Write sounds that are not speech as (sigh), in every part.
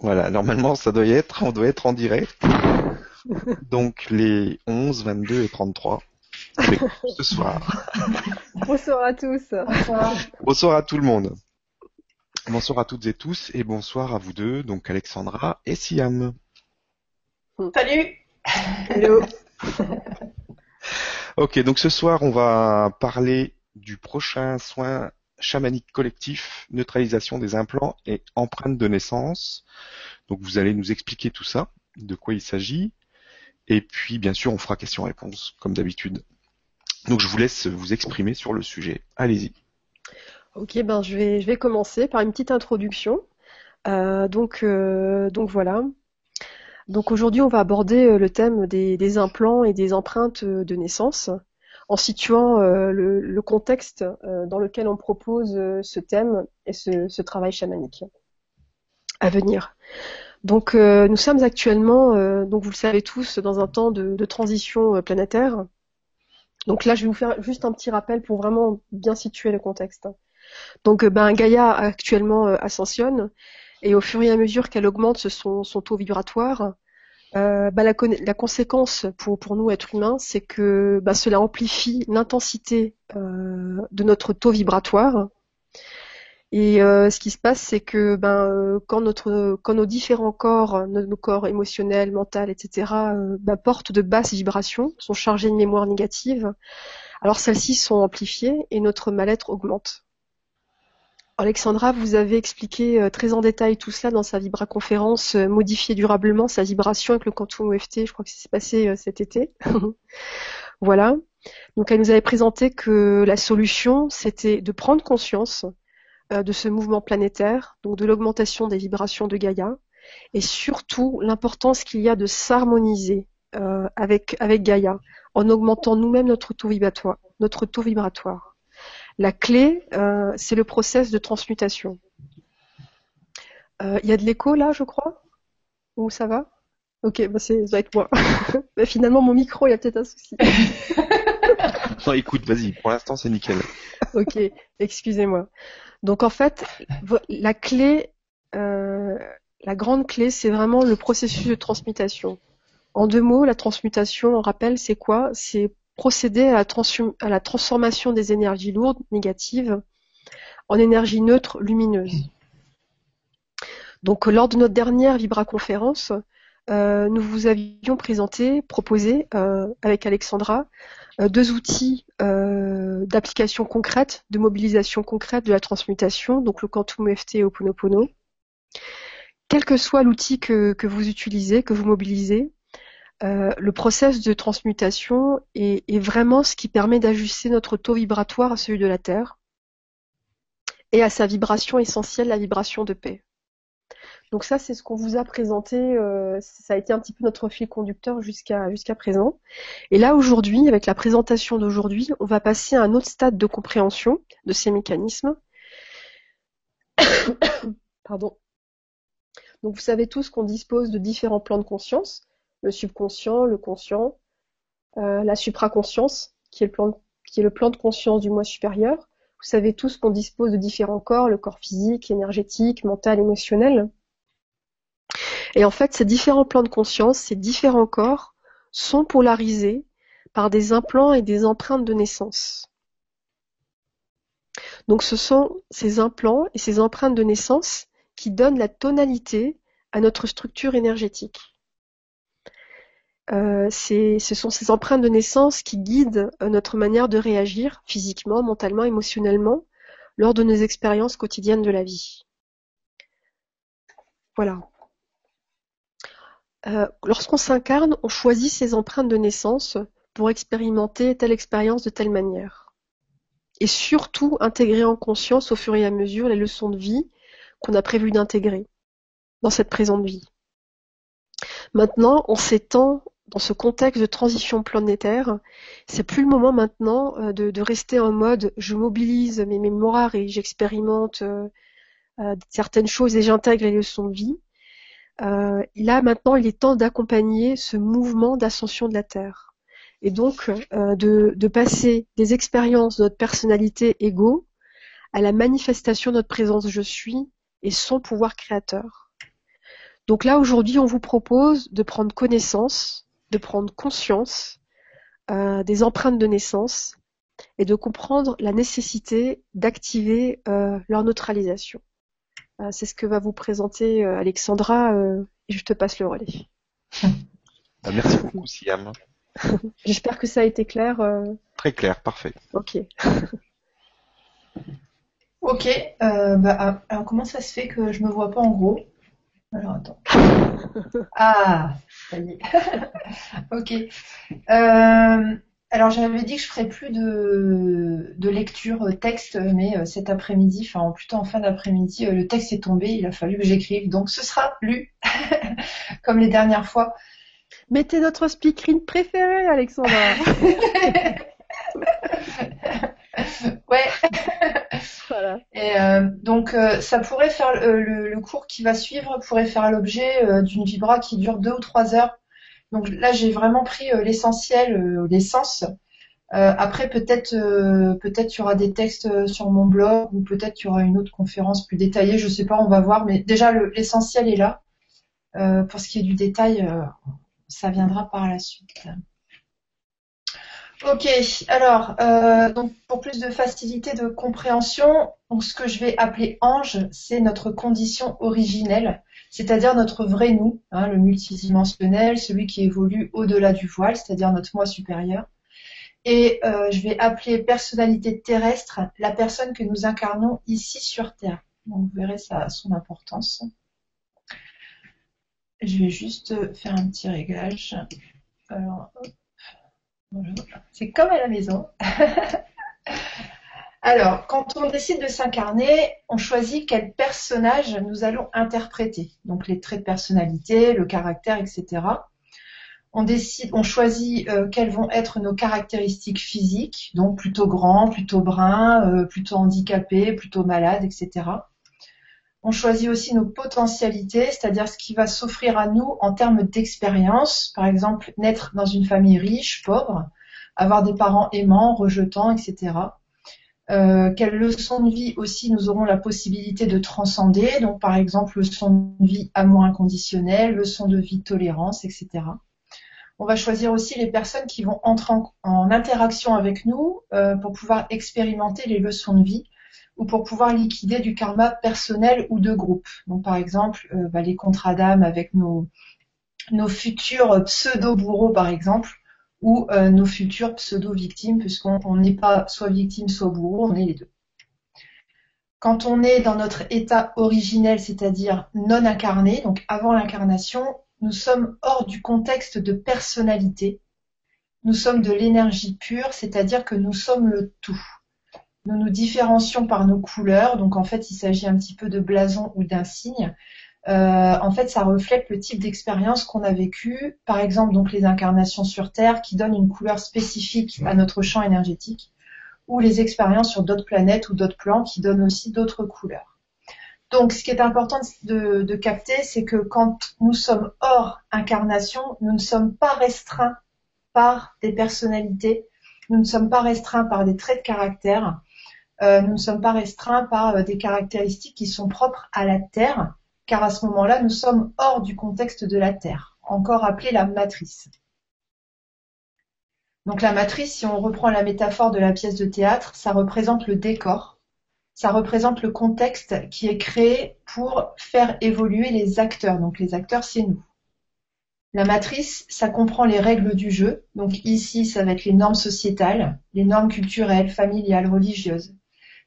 Voilà, normalement ça doit y être, on doit être en direct. Donc les 11, 22 et 33 avec ce soir. Bonsoir à tous. Bonsoir à tout le monde. Bonsoir à toutes et tous et bonsoir à vous deux, donc Alexandra et Siam. Salut Hello. (laughs) Ok, donc ce soir on va parler du prochain soin chamanique collectif, neutralisation des implants et empreintes de naissance. Donc vous allez nous expliquer tout ça, de quoi il s'agit. Et puis bien sûr on fera question-réponse comme d'habitude. Donc je vous laisse vous exprimer sur le sujet. Allez-y. Ok, ben je vais, je vais commencer par une petite introduction. Euh, donc, euh, donc voilà. Donc aujourd'hui, on va aborder euh, le thème des implants et des empreintes de naissance, en situant le, le contexte dans lequel on propose ce thème et ce, ce travail chamanique à venir. Donc nous sommes actuellement, donc vous le savez tous, dans un temps de, de transition planétaire. Donc là, je vais vous faire juste un petit rappel pour vraiment bien situer le contexte. Donc ben, Gaïa actuellement ascensionne et au fur et à mesure qu'elle augmente son, son taux vibratoire, euh, bah, la, conséquence pour, nous êtres humains, c'est que bah, cela amplifie l'intensité euh, de notre taux vibratoire. Et euh, ce qui se passe, c'est que ben, quand, nos différents corps, nos, corps émotionnels, mentaux, etc., ben, portent de basses vibrations, sont chargés de mémoire négative, alors celles-ci sont amplifiées et notre mal-être augmente. Alexandra, vous avez expliqué euh, très en détail tout cela dans sa Vibra conférence euh, Modifier durablement sa vibration avec le quantum EFT, je crois que c'est passé euh, cet été. (laughs) voilà. Donc elle nous avait présenté que la solution, c'était de prendre conscience de ce mouvement planétaire, donc de l'augmentation des vibrations de Gaïa, et surtout l'importance qu'il y a de s'harmoniser avec, avec Gaïa, en augmentant nous-mêmes notre taux vibratoire. Notre taux vibratoire. La clé, euh, c'est le process de transmutation. Il euh, y a de l'écho là, je crois? Ou ça va? Ok, bah ça doit être moi. (laughs) bah, finalement, mon micro, il y a peut-être un souci. (laughs) non, écoute, vas-y, pour l'instant, c'est nickel. ok, excusez-moi. Donc en fait, la clé, euh, la grande clé, c'est vraiment le processus de transmutation. En deux mots, la transmutation, on rappelle, c'est quoi? C'est procéder à la, transformation des énergies lourdes, négatives, en énergie neutre, lumineuse. Donc, lors de notre dernière Vibra-conférence, euh, nous vous avions présenté, proposé euh, avec Alexandra, euh, deux outils d'application concrète, de mobilisation concrète de la transmutation, donc le Quantum FT et Oponopono. Quel que soit l'outil que, vous utilisez, que vous mobilisez, euh, le process de transmutation est, vraiment ce qui permet d'ajuster notre taux vibratoire à celui de la Terre et à sa vibration essentielle, la vibration de paix. Donc ça, c'est ce qu'on vous a présenté, euh, ça a été un petit peu notre fil conducteur jusqu'à jusqu'à présent. Et là, aujourd'hui, avec la présentation d'aujourd'hui, on va passer à un autre stade de compréhension de ces mécanismes. (coughs) Pardon. Donc vous savez tous qu'on dispose de différents plans de conscience le subconscient, le conscient, euh, la supraconscience, qui est, le plan, qui est le plan de conscience du moi supérieur. Vous savez tous qu'on dispose de différents corps, le corps physique, énergétique, mental, émotionnel. Et en fait, ces différents plans de conscience, ces différents corps, sont polarisés par des implants et des empreintes de naissance. Donc ce sont ces implants et ces empreintes de naissance qui donnent la tonalité à notre structure énergétique. Euh, ce sont ces empreintes de naissance qui guident euh, notre manière de réagir physiquement, mentalement, émotionnellement lors de nos expériences quotidiennes de la vie. Voilà. Euh, lorsqu'on s'incarne, on choisit ces empreintes de naissance pour expérimenter telle expérience de telle manière. Et surtout intégrer en conscience au fur et à mesure les leçons de vie qu'on a prévu d'intégrer dans cette présente vie. Maintenant, on s'étend dans ce contexte de transition planétaire, c'est plus le moment maintenant euh, de, rester en mode je mobilise mes mémoires et j'expérimente euh, euh, certaines choses et j'intègre les leçons de vie. là maintenant, il est temps d'accompagner ce mouvement d'ascension de la Terre. Et donc de, de, passer des expériences de notre personnalité égaux à la manifestation de notre présence je suis et son pouvoir créateur. Donc là, aujourd'hui, on vous propose de prendre connaissance, de prendre conscience euh, des empreintes de naissance et de comprendre la nécessité d'activer euh, leur neutralisation. Euh, c'est ce que va vous présenter Alexandra et je te passe le relais. (laughs) Bah, merci beaucoup, (laughs) Siam. J'espère que ça a été clair. Très clair, parfait. Ok. (laughs) ok. Bah, ah, alors comment ça se fait que je me vois pas en gros? Alors attends. Ah, ça y est. (laughs) ok. Euh, alors j'avais dit que je ferais plus de, de lecture texte, mais euh, cet après-midi, enfin plutôt en fin d'après-midi, euh, le texte est tombé, il a fallu que j'écrive, donc ce sera lu, (laughs) comme les dernières fois. Mettez notre speakerine préférée, Alexandra. (laughs) ouais. Et euh, donc euh, ça pourrait faire euh, le, cours qui va suivre pourrait faire l'objet d'une vibra qui dure deux ou trois heures. Donc là j'ai vraiment pris l'essentiel, l'essence. après peut-être peut-être il y aura des textes sur mon blog ou peut-être il y aura une autre conférence plus détaillée, je sais pas, on va voir. Mais déjà l'essentiel est là. pour ce qui est du détail, ça viendra par la suite. Ok, alors euh, donc pour plus de facilité de compréhension, donc ce que je vais appeler ange, c'est notre condition originelle, c'est-à-dire notre vrai nous, hein, le multidimensionnel, celui qui évolue au-delà du voile, c'est-à-dire notre moi supérieur. Et euh, je vais appeler personnalité terrestre la personne que nous incarnons ici sur Terre. Donc vous verrez ça son importance. Je vais juste faire un petit réglage. Alors, hop. C'est comme à la maison. (laughs) Alors, quand on décide de s'incarner, on choisit quel personnage nous allons interpréter. Donc les traits de personnalité, le caractère, etc. On décide, on choisit euh, quelles vont être nos caractéristiques physiques, donc plutôt grand, plutôt brun, euh, plutôt handicapé, plutôt malade, etc. On choisit aussi nos potentialités, c'est-à-dire ce qui va s'offrir à nous en termes d'expérience. Par exemple, naître dans une famille riche, pauvre, avoir des parents aimants, rejetants, etc. Euh, quelles leçons de vie aussi nous aurons la possibilité de transcender? Donc, par exemple, leçon de vie amour inconditionnel, leçon de vie tolérance, etc. On va choisir aussi les personnes qui vont entrer en, interaction avec nous euh, pour pouvoir expérimenter les leçons de vie ou pour pouvoir liquider du karma personnel ou de groupe. Donc par exemple, euh, bah, les contrats d'âme avec nos, nos futurs pseudo-bourreaux par exemple, ou euh, nos futures pseudo-victimes, puisqu'on n'est pas soit victime, soit bourreau, on est les deux. Quand on est dans notre état originel, c'est-à-dire non incarné, donc avant l'incarnation, nous sommes hors du contexte de personnalité. Nous sommes de l'énergie pure, c'est-à-dire que nous sommes le tout. Nous nous différencions par nos couleurs, donc en fait il s'agit un petit peu de blason ou d'insigne. Euh, en fait, ça reflète le type d'expérience qu'on a vécu. Par exemple, donc les incarnations sur Terre qui donnent une couleur spécifique à notre champ énergétique, ou les expériences sur d'autres planètes ou d'autres plans qui donnent aussi d'autres couleurs. Donc, ce qui est important de capter, c'est que quand nous sommes hors incarnation, nous ne sommes pas restreints par des personnalités, nous ne sommes pas restreints par des traits de caractère, euh, nous ne sommes pas restreints par euh, des caractéristiques qui sont propres à la Terre, car à ce moment-là, nous sommes hors du contexte de la Terre, encore appelée la matrice. Donc la matrice, si on reprend la métaphore de la pièce de théâtre, ça représente le décor, ça représente le contexte qui est créé pour faire évoluer les acteurs. Donc les acteurs, c'est nous. La matrice, ça comprend les règles du jeu. Donc ici, ça va être les normes sociétales, les normes culturelles, familiales, religieuses.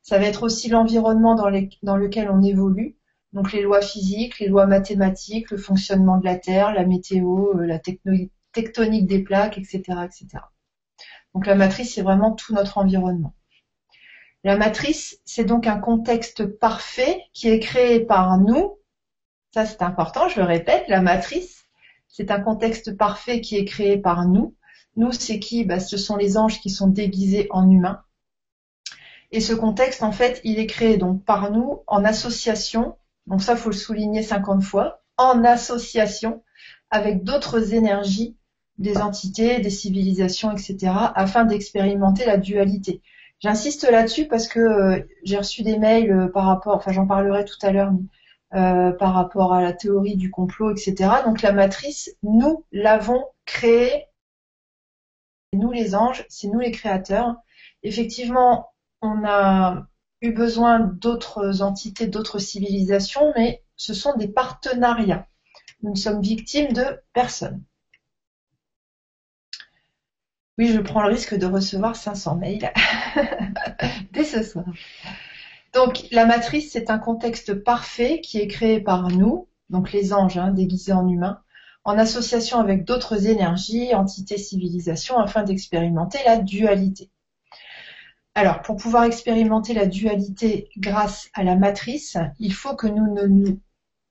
Ça va être aussi l'environnement dans, lequel on évolue, donc les lois physiques, les lois mathématiques, le fonctionnement de la Terre, la météo, euh, la tectonique des plaques, etc., etc. Donc la matrice, c'est vraiment tout notre environnement. La matrice, c'est donc un contexte parfait qui est créé par nous. Ça, c'est important, je le répète, la matrice, c'est un contexte parfait qui est créé par nous. Nous, c'est qui? Bah, Ce sont les anges qui sont déguisés en humains. Et ce contexte, en fait, il est créé donc par nous en association, donc ça faut le souligner 50 fois, en association avec d'autres énergies, des entités, des civilisations, etc., afin d'expérimenter la dualité. J'insiste là-dessus parce que euh, j'ai reçu des mails euh, par rapport, enfin j'en parlerai tout à l'heure, par rapport à la théorie du complot, etc. Donc la matrice, nous l'avons créée, nous les anges, c'est nous les créateurs. Effectivement, on a eu besoin d'autres entités, d'autres civilisations, mais ce sont des partenariats. Nous ne sommes victimes de personne. Oui, je prends le risque de recevoir 500 mails (laughs) dès ce soir. Donc, la matrice, c'est un contexte parfait qui est créé par nous, donc les anges hein, déguisés en humains, en association avec d'autres énergies, entités, civilisations, afin d'expérimenter la dualité. Alors, pour pouvoir expérimenter la dualité grâce à la matrice, il faut que nous ne nous,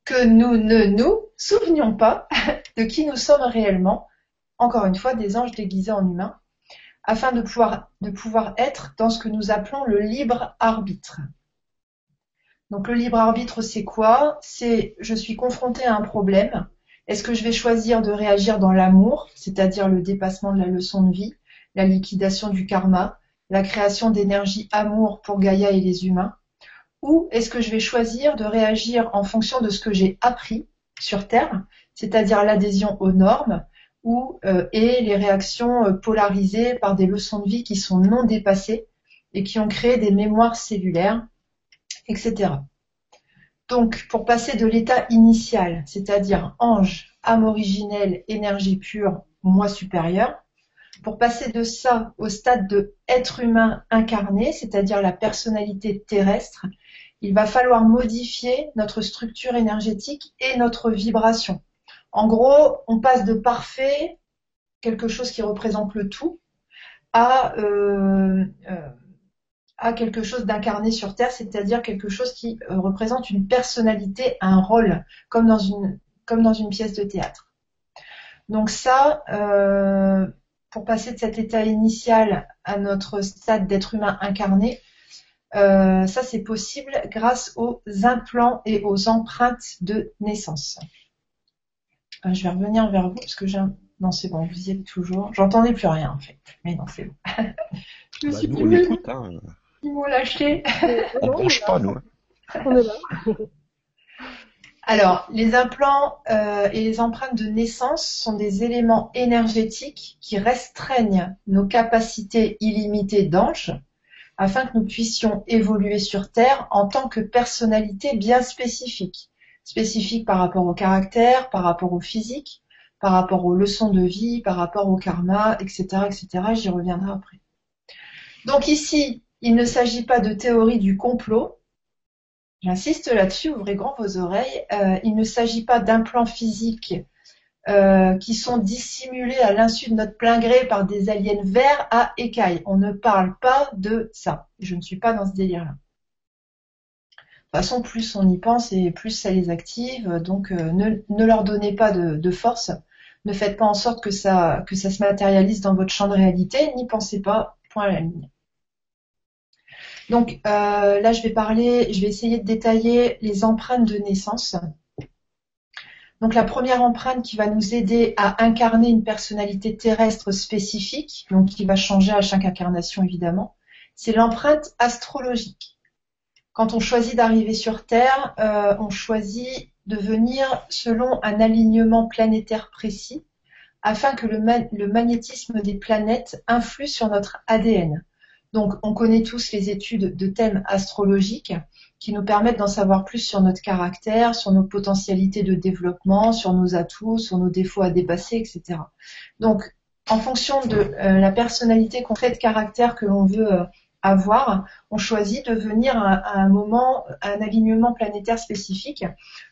que nous, ne nous souvenions pas (laughs) de qui nous sommes réellement, encore une fois, des anges déguisés en humains, afin de pouvoir, de pouvoir être dans ce que nous appelons le libre arbitre. Donc le libre arbitre, c'est quoi? C'est je suis confronté à un problème. Est-ce que je vais choisir de réagir dans l'amour, c'est-à-dire le dépassement de la leçon de vie, la liquidation du karma, la création d'énergie amour pour Gaïa et les humains Ou est-ce que je vais choisir de réagir en fonction de ce que j'ai appris sur Terre, c'est-à-dire l'adhésion aux normes ou, euh, et les réactions euh, polarisées par des leçons de vie qui sont non dépassées et qui ont créé des mémoires cellulaires, etc. Donc, pour passer de l'état initial, c'est-à-dire ange, âme originelle, énergie pure, moi supérieur, pour passer de ça au stade de être humain incarné, c'est-à-dire la personnalité terrestre, il va falloir modifier notre structure énergétique et notre vibration. En gros, on passe de parfait, quelque chose qui représente le tout, à, euh, euh, quelque chose d'incarné sur Terre, c'est-à-dire quelque chose qui euh, représente une personnalité, un rôle, comme dans une pièce de théâtre. Donc ça, pour passer de cet état initial à notre stade d'être humain incarné, euh, ça c'est possible grâce aux implants et aux empreintes de naissance. Euh, je vais revenir vers vous parce que j'ai un... Non, c'est bon, vous y êtes toujours. J'entendais plus rien en fait. Mais non, c'est bon. je me bah, suis nous, on écoute, hein. Ils m'ont lâché. on (laughs) ne bronche pas, nous. On est là. (laughs) Alors, les implants euh, et les empreintes de naissance sont des éléments énergétiques qui restreignent nos capacités illimitées d'ange afin que nous puissions évoluer sur Terre en tant que personnalité bien spécifique. Spécifique par rapport au caractère, par rapport au physique, par rapport aux leçons de vie, par rapport au karma, etc. etc. J'y reviendrai après. Donc ici, il ne s'agit pas de théorie du complot, J'insiste là-dessus, ouvrez grand vos oreilles. Euh, il ne s'agit pas d'implants physiques euh, qui sont dissimulés à l'insu de notre plein gré par des aliens verts à écailles. On ne parle pas de ça. Je ne suis pas dans ce délire-là. De toute façon, plus on y pense et plus ça les active. Donc, euh, ne, leur donnez pas de, de, force. Ne faites pas en sorte que ça, que ça se matérialise dans votre champ de réalité. N'y pensez pas. Point à la ligne. Donc euh, là, je vais parler, je vais essayer de détailler les empreintes de naissance. Donc la première empreinte qui va nous aider à incarner une personnalité terrestre spécifique, donc qui va changer à chaque incarnation évidemment, c'est l'empreinte astrologique. Quand on choisit d'arriver sur Terre, euh, on choisit de venir selon un alignement planétaire précis afin que le, le magnétisme des planètes influe sur notre ADN. Donc, on connaît tous les études de thèmes astrologiques qui nous permettent d'en savoir plus sur notre caractère, sur nos potentialités de développement, sur nos atouts, sur nos défauts à dépasser, etc. Donc, en fonction de euh, la personnalité concrète de caractère que l'on veut euh, avoir, on choisit de venir à, un moment, à un alignement planétaire spécifique.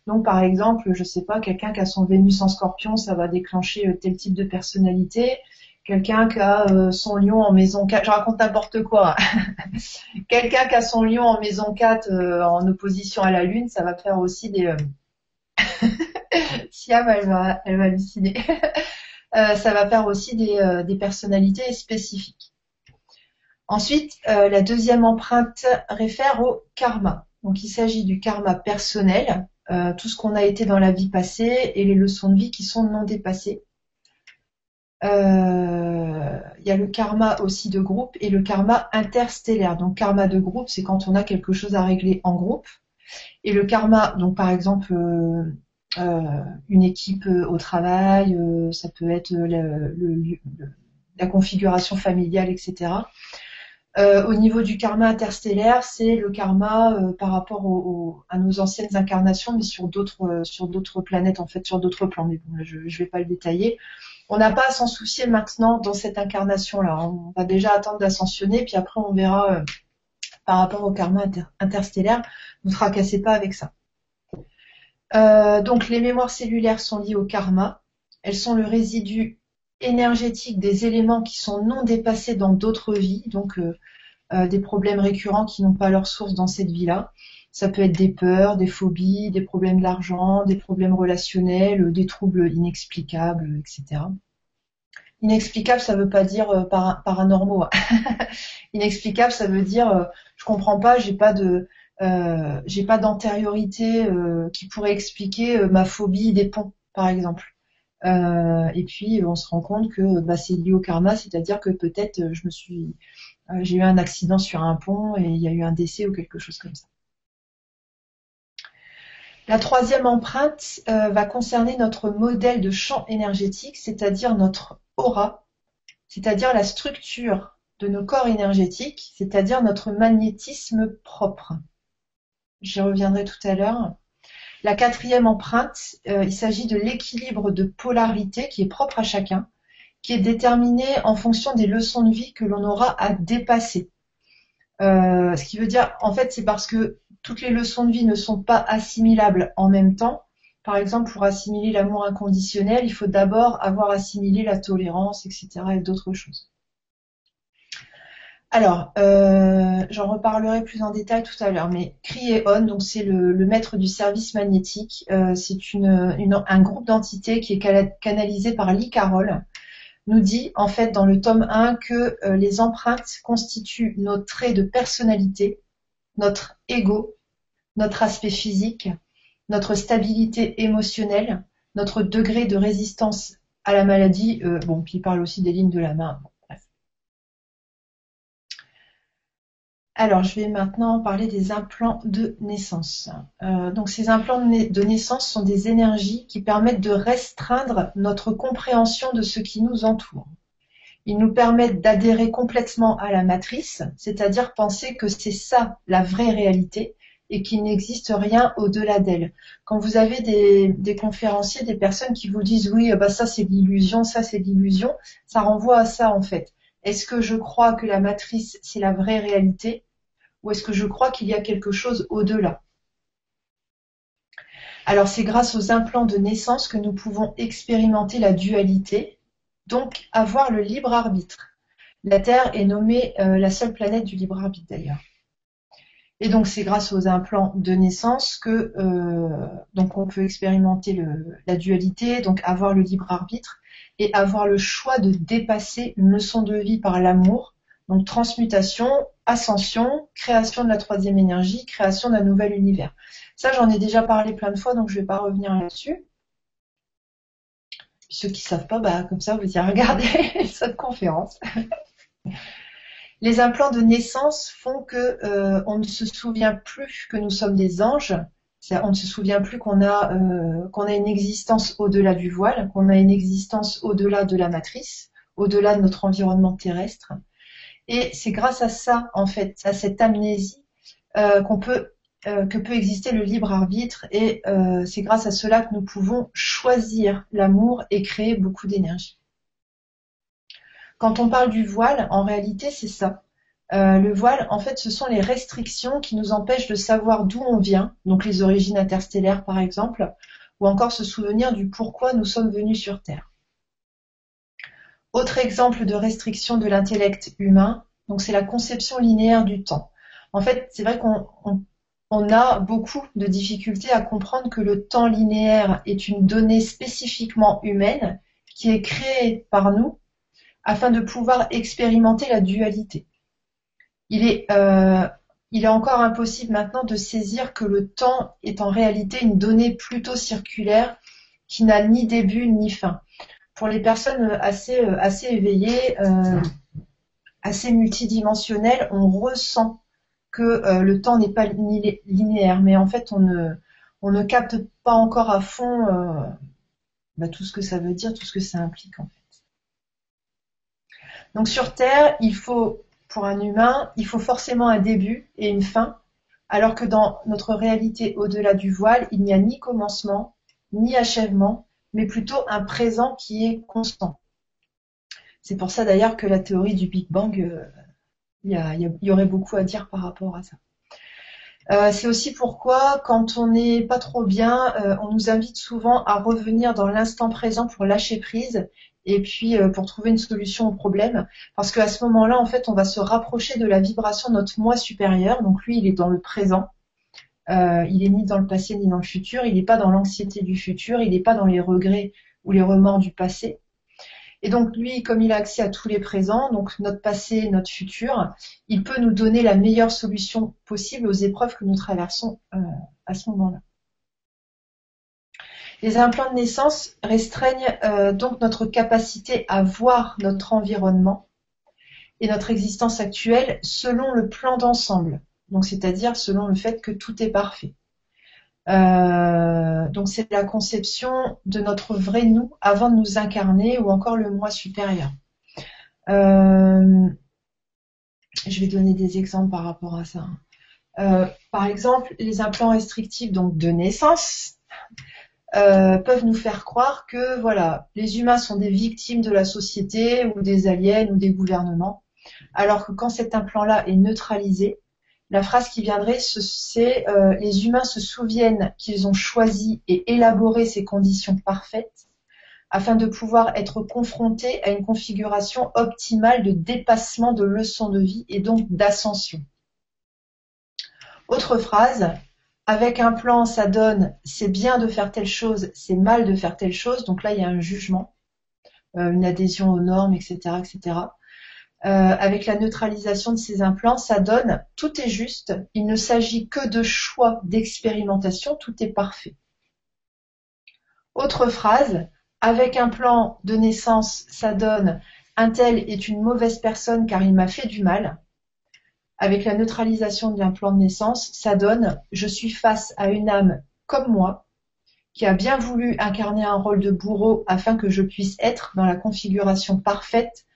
Donc, par exemple, je sais pas, quelqu'un qui a son Vénus en Scorpion, ça va déclencher euh, tel type de personnalité quelqu'un qui a euh, son lion en maison 4, je raconte n'importe quoi. (laughs) quelqu'un qui a son lion en maison 4 euh, en opposition à la lune, ça va faire aussi des... Euh... (laughs) Siam, elle va, elle va halluciner. (laughs) Euh, ça va faire aussi des, des personnalités spécifiques. Ensuite, la deuxième empreinte réfère au karma. Donc il s'agit du karma personnel, tout ce qu'on a été dans la vie passée et les leçons de vie qui sont non dépassées. Euh, il y a le karma aussi de groupe et le karma interstellaire. Donc karma de groupe, c'est quand on a quelque chose à régler en groupe. Et le karma, donc par exemple une équipe au travail, ça peut être la configuration familiale, etc. Euh, au niveau du karma interstellaire, c'est le karma euh, par rapport à nos anciennes incarnations, mais sur d'autres euh, sur d'autres planètes en fait, sur d'autres plans. Mais bon, je ne vais pas le détailler. On n'a pas à s'en soucier maintenant dans cette incarnation-là. On va déjà attendre d'ascensionner, puis après on verra par rapport au karma interstellaire. Ne tracassez pas avec ça. donc les mémoires cellulaires sont liées au karma. Elles sont le résidu énergétique des éléments qui sont non dépassés dans d'autres vies, donc euh, euh, des problèmes récurrents qui n'ont pas leur source dans cette vie-là. Ça peut être des peurs, des phobies, des problèmes d'argent, des problèmes relationnels, des troubles inexplicables, etc. Inexplicable, ça veut pas dire euh, paranormaux. (laughs) Inexplicable, ça veut dire je comprends pas, j'ai pas de j'ai pas d'antériorité qui pourrait expliquer ma phobie des ponts, par exemple. Euh, et puis on se rend compte que bah, c'est lié au karma, c'est-à-dire que peut-être euh, je me suis, euh, j'ai eu un accident sur un pont et il y a eu un décès ou quelque chose comme ça. La troisième empreinte va concerner notre modèle de champ énergétique, c'est-à-dire notre aura, c'est-à-dire la structure de nos corps énergétiques, c'est-à-dire notre magnétisme propre. J'y reviendrai tout à l'heure. La quatrième empreinte, euh, il s'agit de l'équilibre de polarité qui est propre à chacun, qui est déterminé en fonction des leçons de vie que l'on aura à dépasser. Euh, ce qui veut dire, en fait, c'est parce que toutes les leçons de vie ne sont pas assimilables en même temps. Par exemple, pour assimiler l'amour inconditionnel, il faut d'abord avoir assimilé la tolérance, etc. et d'autres choses. Alors, euh, j'en reparlerai plus en détail tout à l'heure, mais Crieon, donc c'est le, maître du service magnétique, euh, c'est un groupe d'entités qui est canalisé par Lee Carroll, nous dit en fait dans le tome 1 que euh, les empreintes constituent nos traits de personnalité, notre ego, notre aspect physique, notre stabilité émotionnelle, notre degré de résistance à la maladie, bon, puis il parle aussi des lignes de la main. Alors, je vais maintenant parler des implants de naissance. Euh, donc, ces implants de naissance sont des énergies qui permettent de restreindre notre compréhension de ce qui nous entoure. Ils nous permettent d'adhérer complètement à la matrice, c'est-à-dire penser que c'est ça la vraie réalité et qu'il n'existe rien au-delà d'elle. Quand vous avez des, conférenciers, des personnes qui vous disent oui, bah ça c'est l'illusion, ça c'est l'illusion, ça renvoie à ça en fait. Est-ce que je crois que la matrice c'est la vraie réalité ou est-ce que je crois qu'il y a quelque chose au-delà? Alors c'est grâce aux implants de naissance que nous pouvons expérimenter la dualité, donc avoir le libre arbitre. La Terre est nommée euh, la seule planète du libre arbitre d'ailleurs. Et donc c'est grâce aux implants de naissance que euh, donc on peut expérimenter la dualité, donc avoir le libre arbitre et avoir le choix de dépasser une leçon de vie par l'amour donc transmutation, ascension, création de la troisième énergie, création d'un nouvel univers. Ça, j'en ai déjà parlé plein de fois, donc je ne vais pas revenir là-dessus. Ceux qui ne savent pas, bah, comme ça, vous y regardez (laughs) cette conférence. Les implants de naissance font que euh, on ne se souvient plus que nous sommes des anges. On ne se souvient plus qu'on a, euh, qu'on a une existence au-delà du voile, qu'on a une existence au-delà de la matrice, au-delà de notre environnement terrestre. Et c'est grâce à ça, en fait, à cette amnésie, euh, que peut exister le libre arbitre. Et c'est grâce à cela que nous pouvons choisir l'amour et créer beaucoup d'énergie. Quand on parle du voile, en réalité, c'est ça. le voile, en fait, ce sont les restrictions qui nous empêchent de savoir d'où on vient, donc les origines interstellaires par exemple, ou encore se souvenir du pourquoi nous sommes venus sur Terre. Autre exemple de restriction de l'intellect humain, donc c'est la conception linéaire du temps. En fait, c'est vrai qu'on a beaucoup de difficultés à comprendre que le temps linéaire est une donnée spécifiquement humaine qui est créée par nous afin de pouvoir expérimenter la dualité. Il est, euh, il est encore impossible maintenant de saisir que le temps est en réalité une donnée plutôt circulaire qui n'a ni début ni fin pour les personnes assez, euh, éveillées, euh, assez multidimensionnelles, on ressent que le temps n'est pas linéaire, mais en fait, on ne, on ne capte pas encore à fond bah, tout ce que ça veut dire, tout ce que ça implique en fait. Donc sur Terre, il faut, pour un humain, il faut forcément un début et une fin, alors que dans notre réalité au-delà du voile, il n'y a ni commencement, ni achèvement, mais plutôt un présent qui est constant. C'est pour ça d'ailleurs que la théorie du Big Bang, euh, il y, aurait beaucoup à dire par rapport à ça. Euh, c'est aussi pourquoi, quand on n'est pas trop bien, euh, on nous invite souvent à revenir dans l'instant présent pour lâcher prise et puis pour trouver une solution au problème. Parce qu'à ce moment-là, en fait, on va se rapprocher de la vibration de notre moi supérieur. Donc lui, il est dans le présent. il est ni dans le passé ni dans le futur. Il n'est pas dans l'anxiété du futur. Il n'est pas dans les regrets ou les remords du passé. Et donc lui, comme il a accès à tous les présents, donc notre passé, notre futur, il peut nous donner la meilleure solution possible aux épreuves que nous traversons euh, à ce moment-là. Les implants de naissance restreignent euh, donc notre capacité à voir notre environnement et notre existence actuelle selon le plan d'ensemble, donc c'est-à-dire selon le fait que tout est parfait. Euh, donc c'est la conception de notre vrai nous avant de nous incarner ou encore le moi supérieur. Euh, je vais donner des exemples par rapport à ça. Par exemple, les implants restrictifs donc de naissance peuvent nous faire croire que voilà, les humains sont des victimes de la société ou des aliens ou des gouvernements, alors que quand cet implant-là est neutralisé, la phrase qui viendrait, c'est euh, les humains se souviennent qu'ils ont choisi et élaboré ces conditions parfaites afin de pouvoir être confrontés à une configuration optimale de dépassement de leçons de vie et donc d'ascension. Autre phrase, avec un plan, ça donne c'est bien de faire telle chose, c'est mal de faire telle chose. Donc là, il y a un jugement, euh, une adhésion aux normes, etc., etc. Euh, avec la neutralisation de ces implants, ça donne tout est juste, il ne s'agit que de choix d'expérimentation, tout est parfait. Autre phrase, avec un plan de naissance, ça donne un tel est une mauvaise personne car il m'a fait du mal. Avec la neutralisation d'un plan de naissance, ça donne je suis face à une âme comme moi qui a bien voulu incarner un rôle de bourreau afin que je puisse être dans la configuration parfaite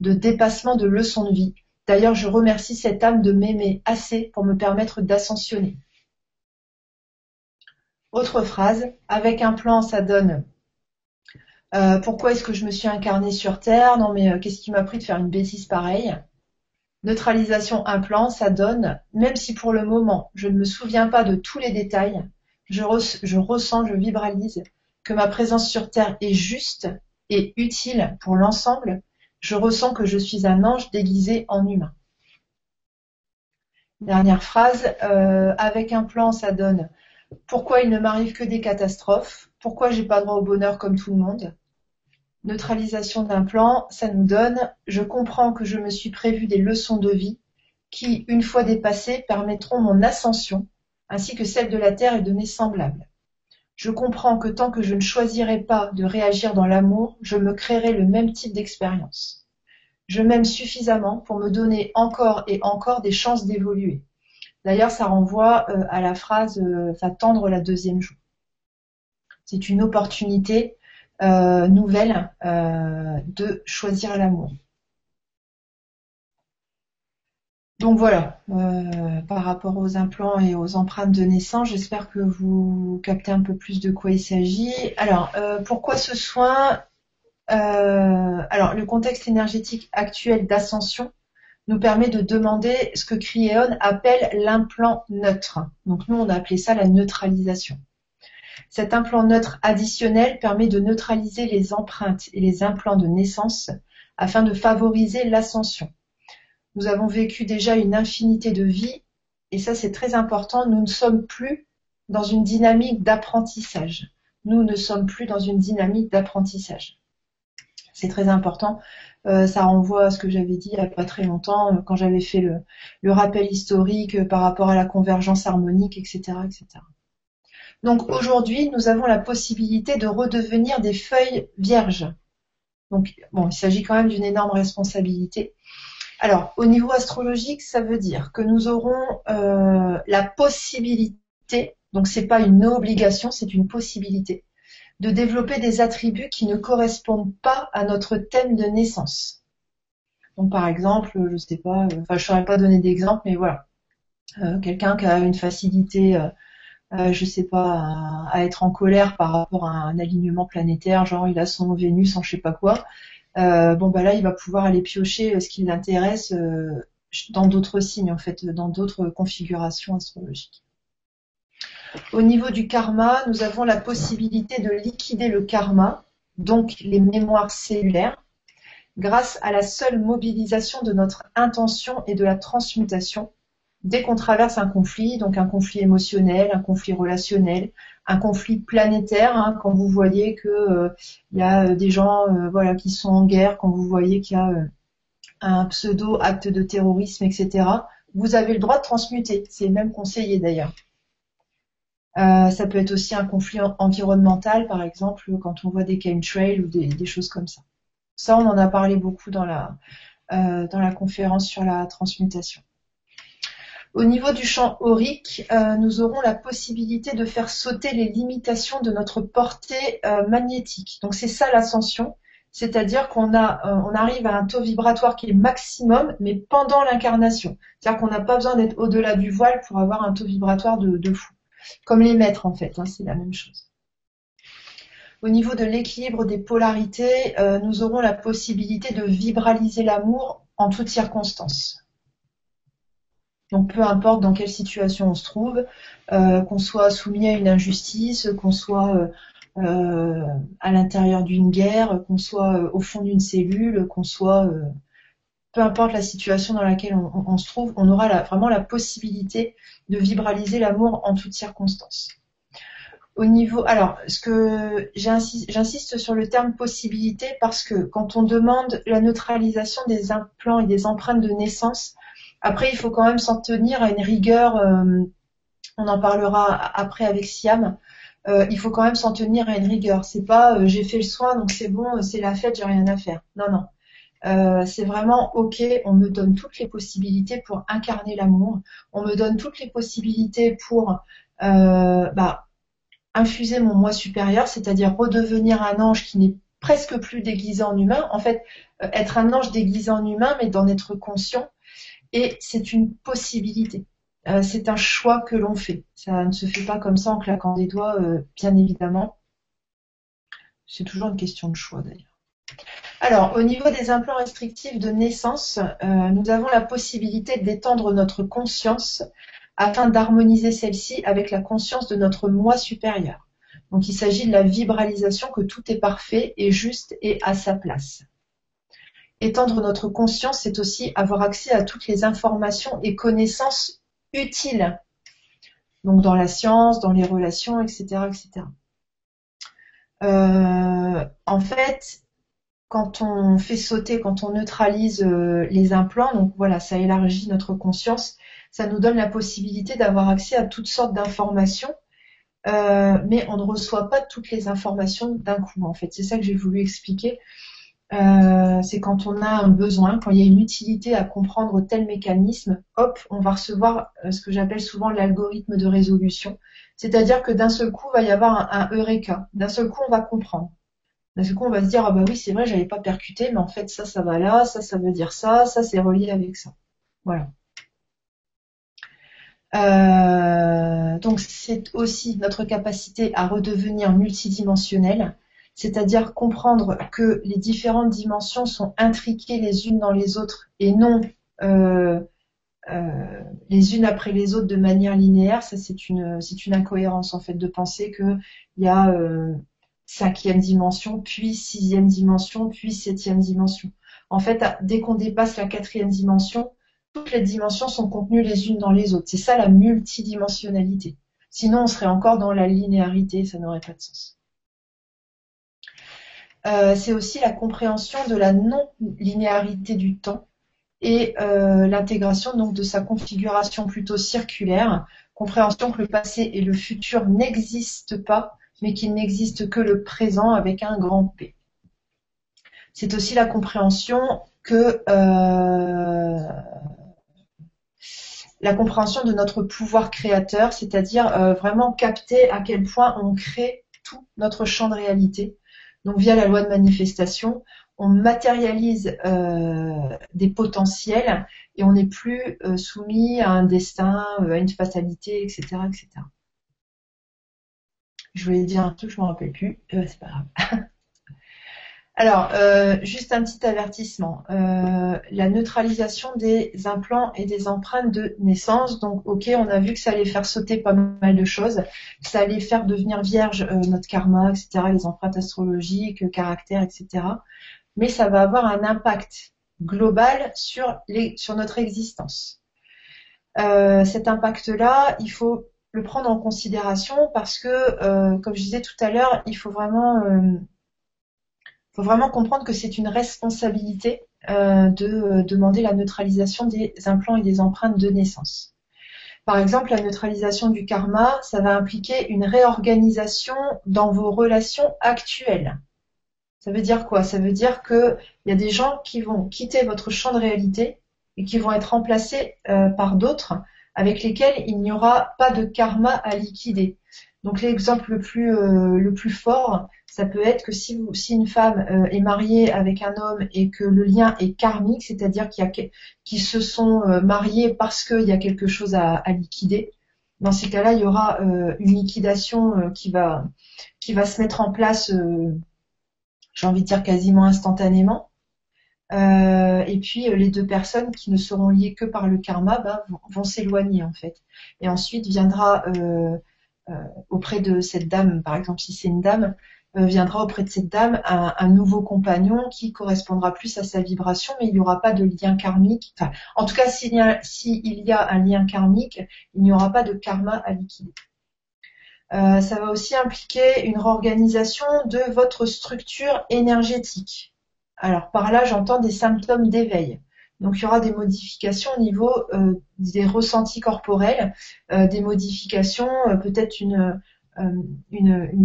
de dépassement de leçons de vie. D'ailleurs, je remercie cette âme de m'aimer assez pour me permettre d'ascensionner. Autre phrase, avec un plan, ça donne euh, pourquoi est-ce que je me suis incarnée sur Terre? Non mais euh, qu'est-ce qui m'a pris de faire une bêtise pareille? Neutralisation un plan, ça donne, même si pour le moment je ne me souviens pas de tous les détails, je, je ressens, je vibralise que ma présence sur Terre est juste et utile pour l'ensemble je ressens que je suis un ange déguisé en humain. Dernière phrase, euh, avec un plan, ça donne pourquoi il ne m'arrive que des catastrophes, pourquoi j'ai pas droit au bonheur comme tout le monde? Neutralisation d'un plan, ça nous donne je comprends que je me suis prévu des leçons de vie qui, une fois dépassées, permettront mon ascension, ainsi que celle de la Terre et de mes semblables. Je comprends que tant que je ne choisirai pas de réagir dans l'amour, je me créerai le même type d'expérience. Je m'aime suffisamment pour me donner encore et encore des chances d'évoluer. D'ailleurs, ça renvoie euh, à la phrase euh, va tendre la deuxième joue. C'est une opportunité euh, nouvelle de choisir l'amour. Donc voilà, euh, par rapport aux implants et aux empreintes de naissance, j'espère que vous captez un peu plus de quoi il s'agit. Alors, euh, pourquoi ce soin? Euh, Alors, le contexte énergétique actuel d'ascension nous permet de demander ce que Crieon appelle l'implant neutre. Donc nous, on a appelé ça la neutralisation. Cet implant neutre additionnel permet de neutraliser les empreintes et les implants de naissance afin de favoriser l'ascension. Nous avons vécu déjà une infinité de vies et ça c'est très important. Nous ne sommes plus dans une dynamique d'apprentissage. Nous ne sommes plus dans une dynamique d'apprentissage. C'est très important. Euh, ça renvoie à ce que j'avais dit il n'y a pas très longtemps, euh, quand j'avais fait le, le, rappel historique euh, par rapport à la convergence harmonique, etc. etc. Donc aujourd'hui, nous avons la possibilité de redevenir des feuilles vierges. Donc bon, il s'agit quand même d'une énorme responsabilité. Alors, au niveau astrologique, ça veut dire que nous aurons euh, la possibilité, donc c'est pas une obligation, c'est une possibilité, de développer des attributs qui ne correspondent pas à notre thème de naissance. Donc, par exemple, je sais pas, euh, enfin, je saurais pas donner d'exemple, mais voilà, euh, quelqu'un qui a une facilité je sais pas, à, être en colère par rapport à un alignement planétaire, genre il a son Vénus en je sais pas quoi, euh, bon bah là il va pouvoir aller piocher euh, ce qui l'intéresse euh, dans d'autres signes en fait, dans d'autres configurations astrologiques. Au niveau du karma, nous avons la possibilité de liquider le karma, donc les mémoires cellulaires, grâce à la seule mobilisation de notre intention et de la transmutation dès qu'on traverse un conflit, donc un conflit émotionnel, un conflit relationnel, un conflit planétaire, hein, quand vous voyez que euh, il y a euh, des gens euh, voilà qui sont en guerre, quand vous voyez qu'il y a un pseudo acte de terrorisme, etc. Vous avez le droit de transmuter. C'est même conseillé d'ailleurs. ça peut être aussi un conflit environnemental, par exemple, quand on voit des chemtrails ou des, des, choses comme ça. Ça, on en a parlé beaucoup dans la, dans la conférence sur la transmutation. Au niveau du champ aurique, euh, nous aurons la possibilité de faire sauter les limitations de notre portée euh, magnétique. Donc c'est ça l'ascension, c'est-à-dire qu'on a, euh, on arrive à un taux vibratoire qui est maximum, mais pendant l'incarnation. C'est-à-dire qu'on n'a pas besoin d'être au-delà du voile pour avoir un taux vibratoire de, fou. Comme les maîtres en fait, hein, c'est la même chose. Au niveau de l'équilibre des polarités, nous aurons la possibilité de vibraliser l'amour en toutes circonstances. Donc peu importe dans quelle situation on se trouve, euh, qu'on soit soumis à une injustice, qu'on soit euh, euh, à l'intérieur d'une guerre, qu'on soit au fond d'une cellule, qu'on soit peu importe la situation dans laquelle on, se trouve, on aura vraiment la possibilité de vibraliser l'amour en toutes circonstances. Au niveau, alors, ce que j'insiste sur le terme possibilité parce que quand on demande la neutralisation des implants et des empreintes de naissance, après, il faut quand même s'en tenir à une rigueur. Euh, on en parlera après avec Siam. Euh, il faut quand même s'en tenir à une rigueur. C'est pas euh, j'ai fait le soin donc c'est bon, c'est la fête, j'ai rien à faire. Non non. c'est vraiment ok. On me donne toutes les possibilités pour incarner l'amour. On me donne toutes les possibilités pour bah, infuser mon moi supérieur, c'est-à-dire redevenir un ange qui n'est presque plus déguisé en humain. En fait, être un ange déguisé en humain, mais d'en être conscient et c'est une possibilité. Euh, c'est un choix que l'on fait. Ça ne se fait pas comme ça en claquant des doigts, euh, bien évidemment. C'est toujours une question de choix d'ailleurs. Alors, au niveau des implants restrictifs de naissance, euh, nous avons la possibilité d'étendre notre conscience afin d'harmoniser celle-ci avec la conscience de notre moi supérieur. Donc, il s'agit de la vibralisation que tout est parfait et juste et à sa place. Étendre notre conscience, c'est aussi avoir accès à toutes les informations et connaissances utiles. Donc dans la science, dans les relations, etc. etc. Euh, en fait, quand on fait sauter, quand on neutralise euh, les implants, donc voilà, ça élargit notre conscience, ça nous donne la possibilité d'avoir accès à toutes sortes d'informations, euh, mais on ne reçoit pas toutes les informations d'un coup. En fait, c'est ça que j'ai voulu expliquer. Euh, c'est quand on a un besoin, quand il y a une utilité à comprendre tel mécanisme, hop, on va recevoir euh, ce que j'appelle souvent l'algorithme de résolution. C'est-à-dire que d'un seul coup, il va y avoir un, eureka. D'un seul coup, on va comprendre. D'un seul coup, on va se dire, ah bah oui, c'est vrai, j'avais pas percuté, mais en fait, ça, ça va là, ça, ça veut dire ça, ça, c'est relié avec ça. Voilà. Euh, donc, c'est aussi notre capacité à redevenir multidimensionnel c'est-à-dire comprendre que les différentes dimensions sont intriquées les unes dans les autres et non euh, euh, les unes après les autres de manière linéaire. Ça, c'est une, c'est une incohérence en fait de penser qu'il y a euh, cinquième dimension, puis sixième dimension, puis septième dimension. En fait, dès qu'on dépasse la quatrième dimension, toutes les dimensions sont contenues les unes dans les autres. C'est ça la multidimensionnalité. Sinon, on serait encore dans la linéarité, ça n'aurait pas de sens. Euh, c'est aussi la compréhension de la non-linéarité du temps et euh, l'intégration donc de sa configuration plutôt circulaire, compréhension que le passé et le futur n'existent pas, mais qu'il n'existe que le présent avec un grand P. c'est aussi la compréhension que euh, la compréhension de notre pouvoir créateur, c'est-à-dire vraiment capter à quel point on crée tout notre champ de réalité. Donc via la loi de manifestation, on matérialise euh, des potentiels et on n'est plus euh, soumis à un destin, à une fatalité, etc., etc. Je voulais dire un truc, je ne me rappelle plus, c'est pas grave. (laughs) Alors, euh, juste un petit avertissement. Euh, la neutralisation des implants et des empreintes de naissance. Donc, ok, on a vu que ça allait faire sauter pas mal de choses. Ça allait faire devenir vierge euh, notre karma, etc., les empreintes astrologiques, caractère, etc. Mais ça va avoir un impact global sur, les, sur notre existence. cet impact-là, il faut le prendre en considération parce que, comme je disais tout à l'heure, il faut vraiment faut vraiment comprendre que c'est une responsabilité euh, de euh, demander la neutralisation des implants et des empreintes de naissance. Par exemple, la neutralisation du karma, ça va impliquer une réorganisation dans vos relations actuelles. Ça veut dire quoi? Ça veut dire qu'il y a des gens qui vont quitter votre champ de réalité et qui vont être remplacés euh, par d'autres avec lesquels il n'y aura pas de karma à liquider. Donc l'exemple le le plus fort, ça peut être que si une femme euh, est mariée avec un homme et que le lien est karmique, c'est-à-dire qu'il se sont euh, mariés parce qu'il y a quelque chose à, liquider. Dans ces cas-là, il y aura une liquidation qui va se mettre en place, j'ai envie de dire quasiment instantanément. et puis les deux personnes qui ne seront liées que par le karma bah, vont, s'éloigner en fait. Et ensuite viendra euh, auprès de cette dame, par exemple si c'est une dame, euh, viendra auprès de cette dame un, nouveau compagnon qui correspondra plus à sa vibration, mais il n'y aura pas de lien karmique. Enfin, en tout cas, s'il y, a, y a un lien karmique, il n'y aura pas de karma à liquider. Euh, ça va aussi impliquer une réorganisation de votre structure énergétique. Alors par là, j'entends des symptômes d'éveil. Donc il y aura des modifications au niveau euh, des ressentis corporels, euh, des modifications, euh, peut-être une, une,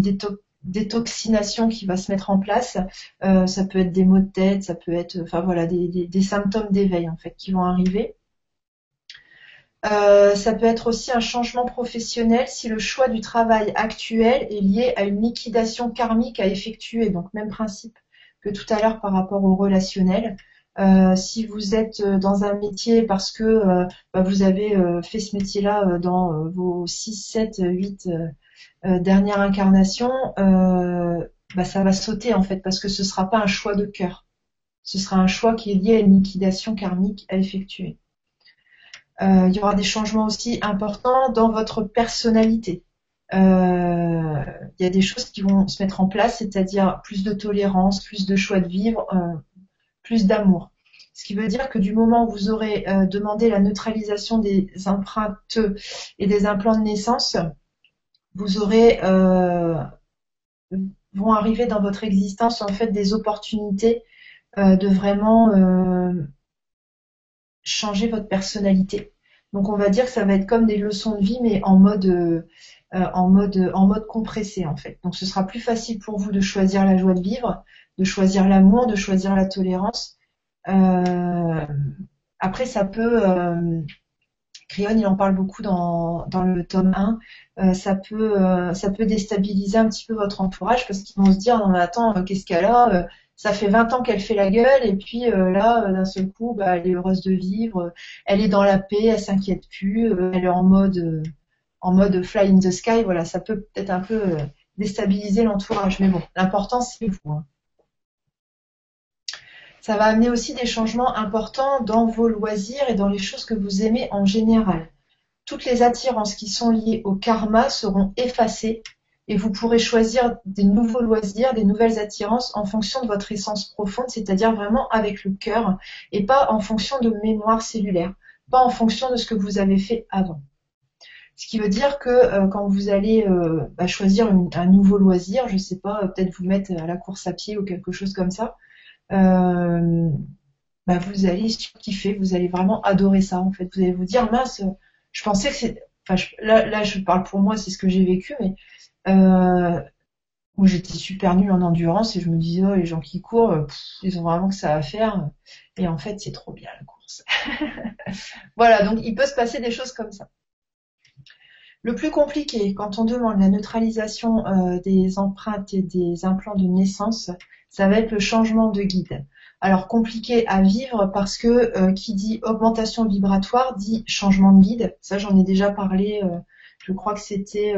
détoxination qui va se mettre en place. ça peut être des maux de tête, ça peut être, enfin voilà, des, symptômes d'éveil en fait qui vont arriver. ça peut être aussi un changement professionnel si le choix du travail actuel est lié à une liquidation karmique à effectuer. Donc même principe que tout à l'heure par rapport au relationnel. Euh, si vous êtes euh, dans un métier parce que euh, bah, vous avez fait ce métier-là dans vos 6, 7, 8 dernières incarnations, bah, ça va sauter en fait parce que ce ne sera pas un choix de cœur. Ce sera un choix qui est lié à une liquidation karmique à effectuer. il y aura des changements aussi importants dans votre personnalité. il y a des choses qui vont se mettre en place, c'est-à-dire plus de tolérance, plus de choix de vivre, plus d'amour. Ce qui veut dire que du moment où vous aurez euh, demandé la neutralisation des empreintes et des implants de naissance, vous aurez euh, vont arriver dans votre existence en fait des opportunités euh, de vraiment changer votre personnalité. Donc on va dire que ça va être comme des leçons de vie mais en mode en mode en mode compressé en fait. Donc ce sera plus facile pour vous de choisir la joie de vivre, de choisir l'amour, de choisir la tolérance. Euh, après, ça peut, euh, Crion, il en parle beaucoup dans, dans le tome 1, euh, ça peut euh, ça peut déstabiliser un petit peu votre entourage parce qu'ils vont se dire non mais attends qu'est-ce qu'elle a ça fait 20 ans qu'elle fait la gueule et puis là d'un seul coup bah, elle est heureuse de vivre elle est dans la paix elle s'inquiète plus elle est en mode en mode fly in the sky. Voilà ça peut peut-être un peu déstabiliser l'entourage mais bon l'important c'est vous hein ça va amener aussi des changements importants dans vos loisirs et dans les choses que vous aimez en général. Toutes les attirances qui sont liées au karma seront effacées et vous pourrez choisir des nouveaux loisirs, des nouvelles attirances en fonction de votre essence profonde, c'est-à-dire vraiment avec le cœur et pas en fonction de mémoire cellulaire, pas en fonction de ce que vous avez fait avant. Ce qui veut dire que euh, quand vous allez euh, bah, choisir un nouveau loisir, je ne sais pas, peut-être vous mettre à la course à pied ou quelque chose comme ça, euh, bah, vous allez kiffer, vous allez vraiment adorer ça en fait. Vous allez vous dire mince, je pensais que c'est, enfin là, là je parle pour moi, c'est ce que j'ai vécu, mais euh, où j'étais super nulle en endurance et je me disais, oh, les gens qui courent, ils ont vraiment que ça à faire. Et en fait, c'est trop bien la course. (laughs) voilà, donc il peut se passer des choses comme ça. Le plus compliqué, quand on demande la neutralisation euh, des empreintes et des implants de naissance, ça va être le changement de guide. Alors compliqué à vivre parce que euh, qui dit augmentation vibratoire dit changement de guide. Ça, j'en ai déjà parlé. Euh, je crois que c'était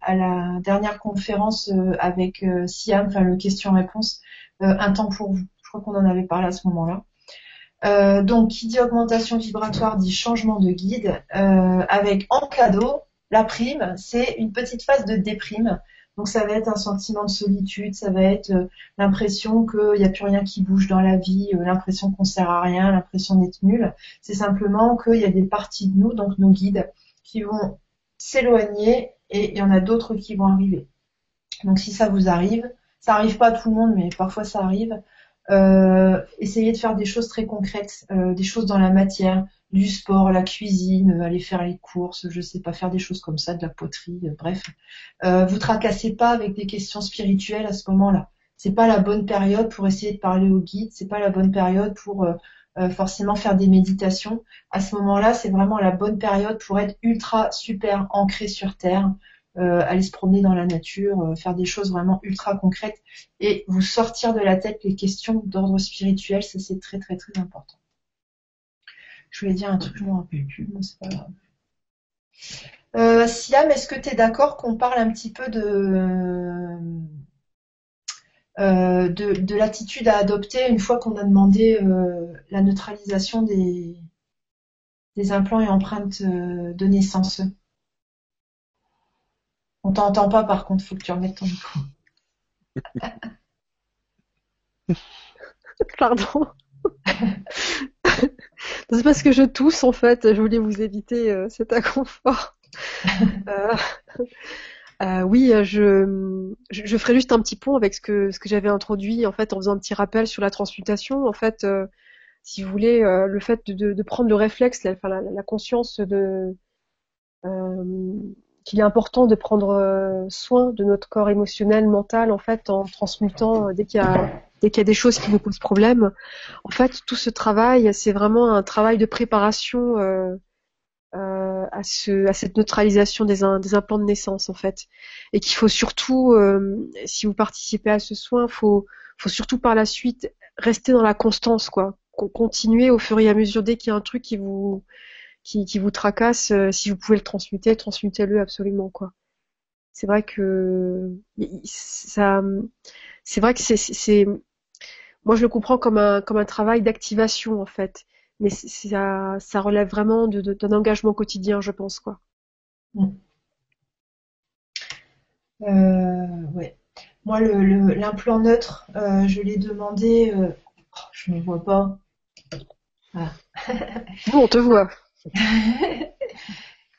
à la dernière conférence avec Siam, enfin le question-réponse, un temps pour vous. Je crois qu'on en avait parlé à ce moment-là. donc, qui dit augmentation vibratoire dit changement de guide, avec en cadeau la prime, c'est une petite phase de déprime. Donc ça va être un sentiment de solitude, ça va être euh, l'impression qu'il n'y a plus rien qui bouge dans la vie, euh, l'impression qu'on sert à rien, l'impression d'être nul. C'est simplement qu'il y a des parties de nous, donc nos guides, qui vont s'éloigner et il y en a d'autres qui vont arriver. Donc si ça vous arrive, ça arrive pas à tout le monde, mais parfois ça arrive. Euh, essayez de faire des choses très concrètes, des choses dans la matière, du sport, la cuisine, aller faire les courses, je sais pas, faire des choses comme ça, de la poterie, euh, bref. Euh, vous tracassez pas avec des questions spirituelles à ce moment-là. C'est pas la bonne période pour essayer de parler au guide, c'est pas la bonne période pour euh, euh, forcément faire des méditations. À ce moment-là, c'est vraiment la bonne période pour être ultra super ancré sur terre, aller se promener dans la nature, faire des choses vraiment ultra concrètes et vous sortir de la tête les questions d'ordre spirituel, ça c'est très très très important. Je voulais dire un truc, je ne me rappelle plus, mais c'est pas grave. Euh, Siam, est-ce que tu es d'accord qu'on parle un petit peu de, euh, de, l'attitude à adopter une fois qu'on a demandé euh, la neutralisation des, des implants et empreintes de naissance? On t'entend pas par contre, faut que tu remettes ton micro. (laughs) Pardon. (laughs) C'est parce que je tousse en fait. Je voulais vous éviter euh, cet inconfort. (laughs) Euh, euh, oui, je, je, ferai juste un petit pont avec ce que, ce que j'avais introduit en fait en faisant un petit rappel sur la transmutation. En fait, si vous voulez, le fait de, de, prendre le réflexe, la, la, la conscience de qu'il est important de prendre soin de notre corps émotionnel, mental, en fait, en transmutant dès qu'il y a dès qu'il y a des choses qui nous posent problème. En fait, tout ce travail, c'est vraiment un travail de préparation euh, euh, à, ce, à cette neutralisation des, implants de naissance, en fait. Et qu'il faut surtout, euh, si vous participez à ce soin, faut, faut surtout par la suite rester dans la constance, quoi. Continuer au fur et à mesure dès qu'il y a un truc qui vous qui, qui vous tracasse, si vous pouvez le transmuter, transmutez-le absolument, quoi. C'est vrai que ça, c'est vrai que c'est moi, je le comprends comme un, comme un travail d'activation, en fait. Mais ça, ça relève vraiment d'un engagement quotidien, je pense, quoi. Mm. Euh, ouais. Moi, l'implant le, neutre, euh, je l'ai demandé. Euh, oh, je ne vois pas. Ah. (laughs) on te voit. (laughs)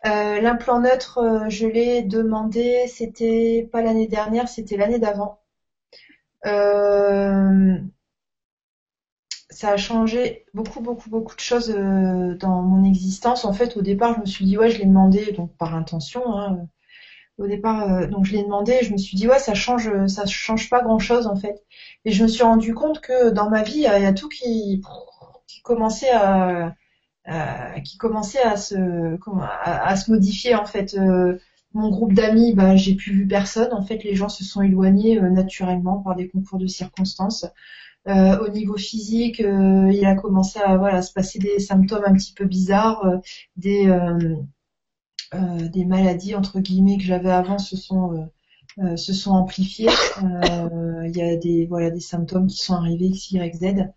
l'implant neutre, je l'ai demandé. C'était pas l'année dernière, c'était l'année d'avant. Ça a changé beaucoup, beaucoup, beaucoup de choses euh, dans mon existence. En fait, au départ, je me suis dit, ouais, je l'ai demandé, donc par intention. Hein, au départ, euh, donc je l'ai demandé, je me suis dit, ouais, ça change, ça change pas grand-chose en fait. Et je me suis rendu compte que dans ma vie, il y a tout qui, qui commençait à, qui commençait à se, à, se modifier en fait. Euh, mon groupe d'amis, bah, j'ai plus vu personne. En fait, les gens se sont éloignés naturellement par des concours de circonstances. Euh, au niveau physique, euh, il a commencé à voilà se passer des symptômes un petit peu bizarres, euh, des des maladies entre guillemets que j'avais avant se sont se sont amplifiées. Il y a des voilà des symptômes qui sont arrivés X, Y, Z.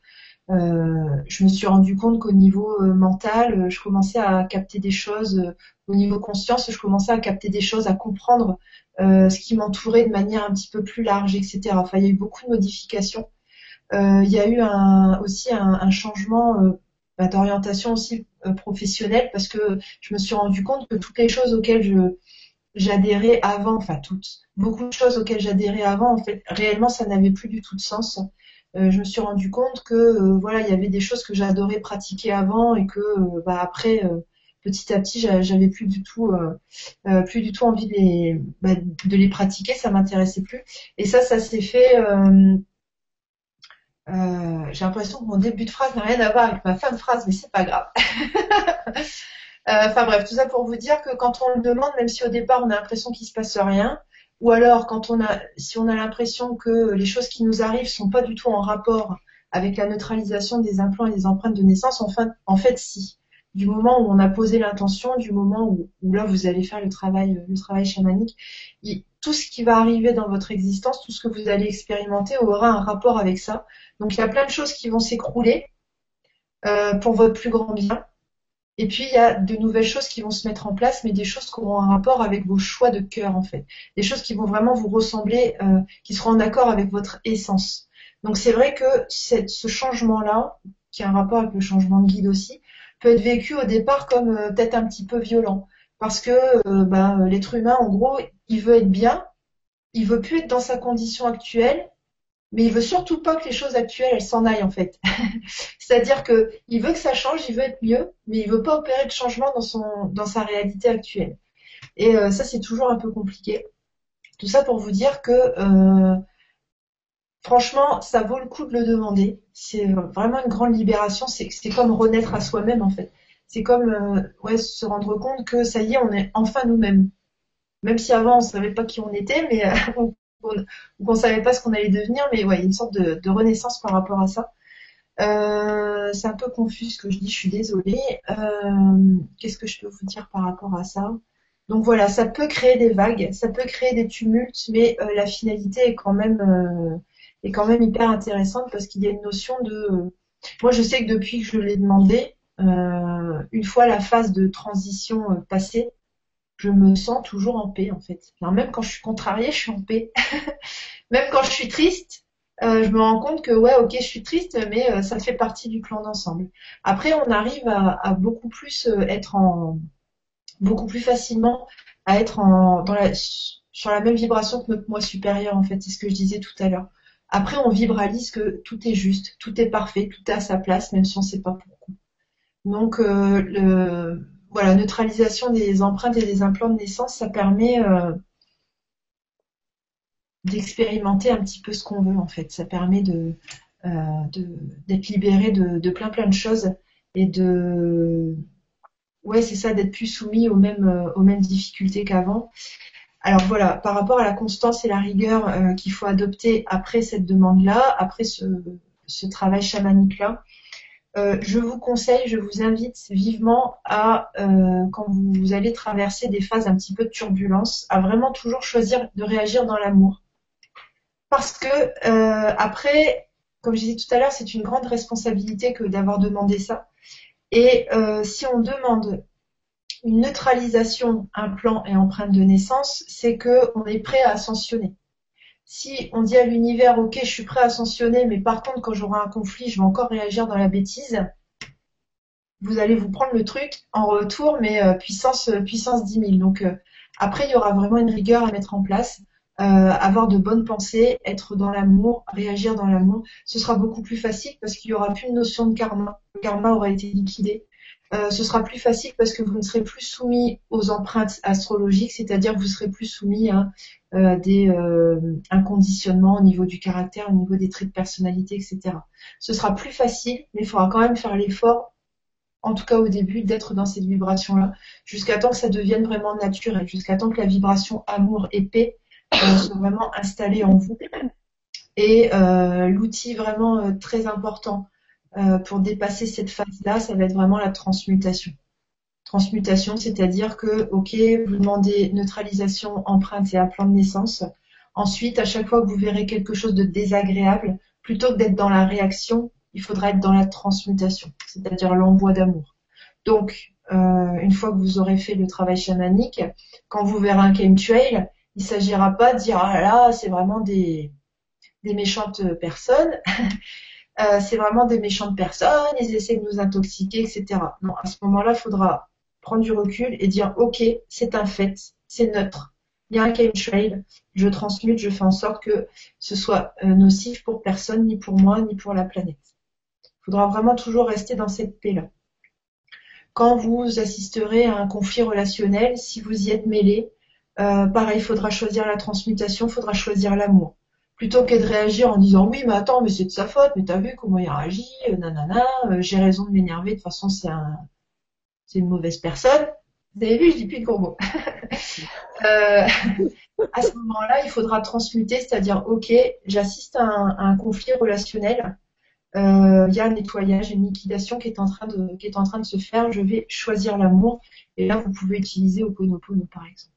je me suis rendu compte qu'au niveau mental, je commençais à capter des choses. au niveau conscience, je commençais à capter des choses, à comprendre ce qui m'entourait de manière un petit peu plus large, etc. Enfin, il y a eu beaucoup de modifications. Euh, il y a eu un, aussi un, un changement euh, bah, d'orientation aussi euh, professionnelle parce que je me suis rendu compte que toutes les choses auxquelles je j'adhérais avant, enfin toutes, beaucoup de choses auxquelles j'adhérais avant, en fait, réellement, ça n'avait plus du tout de sens. Euh, je me suis rendu compte que voilà, il y avait des choses que j'adorais pratiquer avant et que bah, après, petit à petit, j'avais plus du tout, plus du tout envie de les, bah, de les pratiquer, ça m'intéressait plus. Et ça, ça s'est fait. J'ai l'impression que mon début de phrase n'a rien à voir avec ma fin de phrase, mais c'est pas grave. (laughs) Enfin bref, tout ça pour vous dire que quand on le demande, même si au départ on a l'impression qu'il se passe rien, ou alors quand on a, si on a l'impression que les choses qui nous arrivent sont pas du tout en rapport avec la neutralisation des implants et des empreintes de naissance, en fait, en fait si. Du moment où on a posé l'intention, du moment où, là vous allez faire le travail, le travail chamanique, tout ce qui va arriver dans votre existence, tout ce que vous allez expérimenter aura un rapport avec ça. Donc il y a plein de choses qui vont s'écrouler euh, pour votre plus grand bien. Et puis il y a de nouvelles choses qui vont se mettre en place, mais des choses qui auront un rapport avec vos choix de cœur en fait, des choses qui vont vraiment vous ressembler, euh, qui seront en accord avec votre essence. Donc c'est vrai que ce changement-là, qui a un rapport avec le changement de guide aussi, peut être vécu au départ comme euh, peut-être un petit peu violent, parce que euh, bah, l'être humain, en gros, il veut être bien, il veut plus être dans sa condition actuelle, mais il veut surtout pas que les choses actuelles elles s'en aillent en fait. (laughs) C'est-à-dire que il veut que ça change, il veut être mieux, mais il veut pas opérer de changement dans son dans sa réalité actuelle. Et euh, ça c'est toujours un peu compliqué. Tout ça pour vous dire que euh, franchement ça vaut le coup de le demander. C'est vraiment une grande libération. C'est comme renaître à soi-même en fait. C'est comme euh, ouais se rendre compte que ça y est on est enfin nous-mêmes. Même si avant on savait pas qui on était, mais (laughs) on ou qu'on savait pas ce qu'on allait devenir, mais ouais, une sorte de, renaissance par rapport à ça. Euh, c'est un peu confus ce que je dis, je suis désolée. Euh, qu'est-ce que je peux vous dire par rapport à ça? Donc voilà, ça peut créer des vagues, ça peut créer des tumultes, mais euh, la finalité est quand même est quand même hyper intéressante parce qu'il y a une notion de. Moi, je sais que depuis que je l'ai demandé, une fois la phase de transition passée, je me sens toujours en paix en fait. même quand je suis contrariée, je suis en paix. (laughs) même quand je suis triste, euh, je me rends compte que ouais, ok, je suis triste, mais euh, ça fait partie du plan d'ensemble. Après, on arrive à, beaucoup plus euh, être en, beaucoup plus facilement à être en, sur la même vibration que notre moi supérieur en fait. C'est ce que je disais tout à l'heure. Après, on vibralise que tout est juste, tout est parfait, tout est à sa place, même si on ne sait pas pourquoi. Donc, le, voilà, neutralisation des empreintes et des implants de naissance, ça permet euh, d'expérimenter un petit peu ce qu'on veut en fait. Ça permet de euh, d'être libéré de, plein plein de choses et de ouais c'est ça d'être plus soumis aux mêmes euh, difficultés qu'avant. Alors voilà, par rapport à la constance et la rigueur qu'il faut adopter après cette demande-là, après ce, ce travail chamanique-là, euh, je vous conseille, je vous invite vivement à, euh, quand vous, allez traverser des phases un petit peu de turbulence, à vraiment toujours choisir de réagir dans l'amour. Parce que euh, après, comme je disais tout à l'heure, c'est une grande responsabilité que d'avoir demandé ça. Et si on demande une neutralisation, un plan et empreinte de naissance, c'est que on est prêt à ascensionner si on dit à l'univers, ok, je suis prêt à ascensionner, mais par contre, quand j'aurai un conflit, je vais encore réagir dans la bêtise, vous allez vous prendre le truc en retour, mais euh, puissance, euh, puissance 10 000. Donc euh, après, il y aura vraiment une rigueur à mettre en place, avoir de bonnes pensées, être dans l'amour, réagir dans l'amour. Ce sera beaucoup plus facile parce qu'il y aura plus une notion de karma. Le karma aura été liquidé. Ce sera plus facile parce que vous ne serez plus soumis aux empreintes astrologiques, c'est-à-dire vous serez plus soumis à euh, des, euh, un conditionnement au niveau du caractère, au niveau des traits de personnalité, etc. Ce sera plus facile, mais il faudra quand même faire l'effort, en tout cas au début, d'être dans cette vibration-là, jusqu'à temps que ça devienne vraiment naturel, jusqu'à temps que la vibration amour et paix euh, soit vraiment installée en vous. Et l'outil vraiment très important pour dépasser cette phase-là, ça va être vraiment la transmutation transmutation, c'est-à-dire que, ok, vous demandez neutralisation, empreinte et plan de naissance. Ensuite, à chaque fois que vous verrez quelque chose de désagréable, plutôt que d'être dans la réaction, il faudra être dans la transmutation, c'est-à-dire l'envoi d'amour. Donc, euh, une fois que vous aurez fait le travail chamanique, quand vous verrez un chemtrail, il s'agira pas de dire ah là c'est vraiment des méchantes personnes, (laughs) euh, c'est vraiment des méchantes personnes, ils essaient de nous intoxiquer, etc. Non, à ce moment-là, il faudra prendre du recul et dire ok, c'est un fait, c'est neutre. Il y a un chemtrail, je transmute, je fais en sorte que ce soit euh, nocif pour personne, ni pour moi, ni pour la planète. Il faudra vraiment toujours rester dans cette paix-là. quand vous assisterez à un conflit relationnel, si vous y êtes mêlé, euh, pareil, il faudra choisir la transmutation, il faudra choisir l'amour. Plutôt que de réagir en disant oui, mais attends, mais c'est de sa faute, mais t'as vu comment il réagit, euh, nanana, euh, j'ai raison de m'énerver, de toute façon c'est un, c'est une mauvaise personne. Vous avez vu, je dis plus de gros (laughs) euh, à ce moment-là, il faudra transmuter, c'est-à-dire, ok, j'assiste à, un, conflit relationnel, il y a un nettoyage, une liquidation qui est en train de, qui est en train de se faire. Je vais choisir l'amour. Et là, vous pouvez utiliser Oponopono, par exemple.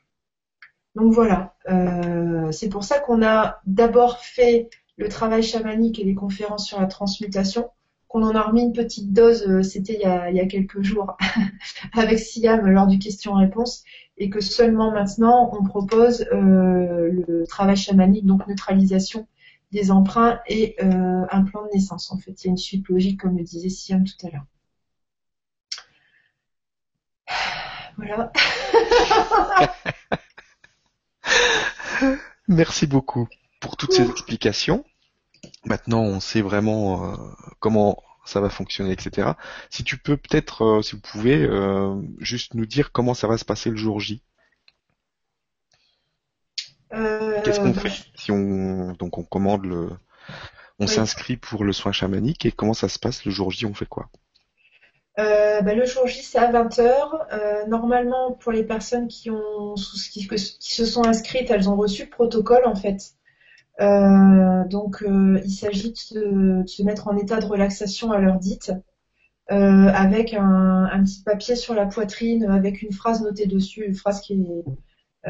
Donc voilà, euh, c'est pour ça qu'on a d'abord fait le travail chamanique et les conférences sur la transmutation, qu'on en a remis une petite dose, euh, c'était il, y a quelques jours, (laughs) avec Siam lors du question-réponse, et que seulement maintenant on propose euh, le travail chamanique, donc neutralisation des emprunts et un plan de naissance. En fait, il y a une suite logique, comme le disait Siam tout à l'heure. (sighs) Voilà. (laughs) (laughs) Merci beaucoup pour toutes ces explications. Maintenant, on sait vraiment euh, comment ça va fonctionner, etc. Si tu peux peut-être, euh, si vous pouvez, euh, juste nous dire comment ça va se passer le jour J. Qu'est-ce qu'on fait si on donc on commande le, on oui. s'inscrit pour le soin chamanique et comment ça se passe le jour J On fait quoi? Euh, bah, le jour J, c'est à 20h. Euh, normalement, pour les personnes qui, se sont inscrites, elles ont reçu le protocole, en fait. Euh, donc, il s'agit de, se mettre en état de relaxation à l'heure dite, avec un, petit papier sur la poitrine, avec une phrase notée dessus, une phrase qui est,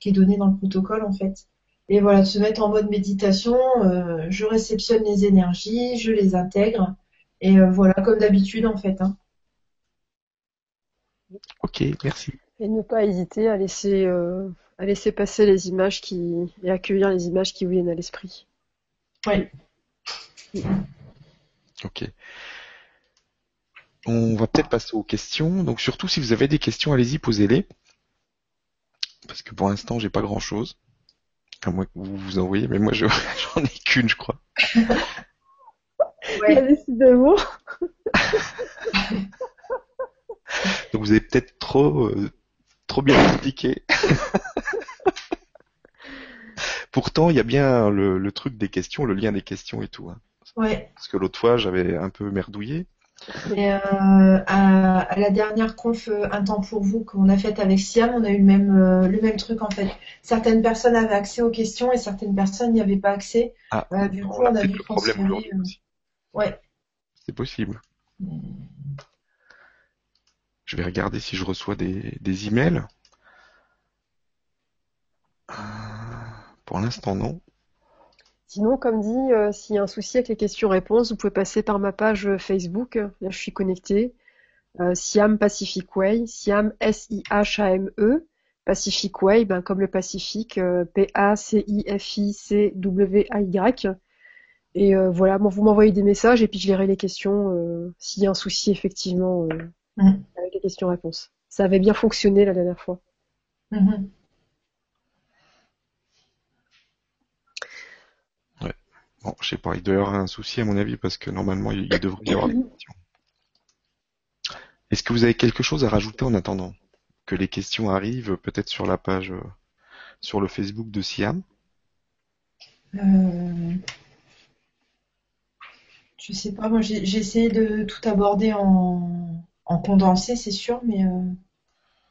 qui est donnée dans le protocole, en fait. Et voilà, de se mettre en mode méditation, je réceptionne les énergies, je les intègre. Et voilà, comme d'habitude, en fait. Hein. Ok, merci. Et ne pas hésiter à laisser, euh, à laisser passer les images qui et accueillir les images qui vous viennent à l'esprit. Oui. Ok. On va peut-être passer aux questions. Donc surtout si vous avez des questions, allez-y, posez-les. Parce que pour l'instant, j'ai pas grand-chose. À moins que vous vous envoyez, mais moi (laughs) j'en ai qu'une, je crois. ouais. (laughs) Décidément. (laughs) (laughs) Donc vous avez peut-être trop, euh, trop bien expliqué. (laughs) Pourtant, il y a bien le, le, truc des questions, le lien des questions et tout. Hein. Ouais. Parce que l'autre fois, j'avais un peu merdouillé. Et euh, à, à, la dernière conf euh, Un temps pour vous qu'on a faite avec Siam, on a eu le même, euh, le même truc en fait. Certaines personnes avaient accès aux questions et certaines personnes n'y avaient pas accès. Ah, euh, du coup, on a dû transférer. euh, Ouais. C'est possible. Je vais regarder si je reçois des, des emails. Euh, pour l'instant, non. Sinon, comme dit, euh, s'il y a un souci avec les questions-réponses, vous pouvez passer par ma page Facebook. Là, je suis connectée. Euh, Siam Pacific Way. Siam S-I-H-A-M-E. Pacific Way, ben, comme le Pacifique, euh, P-A-C-I-F-I-C-W-A-Y. Et euh, voilà, bon, vous m'envoyez des messages et puis je lirai les questions euh, s'il y a un souci effectivement Mm. Questions-réponses. Ça avait bien fonctionné la dernière fois. Mhm. Bon, je sais pas, il doit y avoir un souci à mon avis parce que normalement il, il devrait y avoir des questions. Est-ce que vous avez quelque chose à rajouter en attendant que les questions arrivent peut-être sur la page, euh, sur le Facebook de Siam? Euh, Je sais pas, moi j'ai essayé de tout aborder en, en condensé, c'est sûr, mais euh,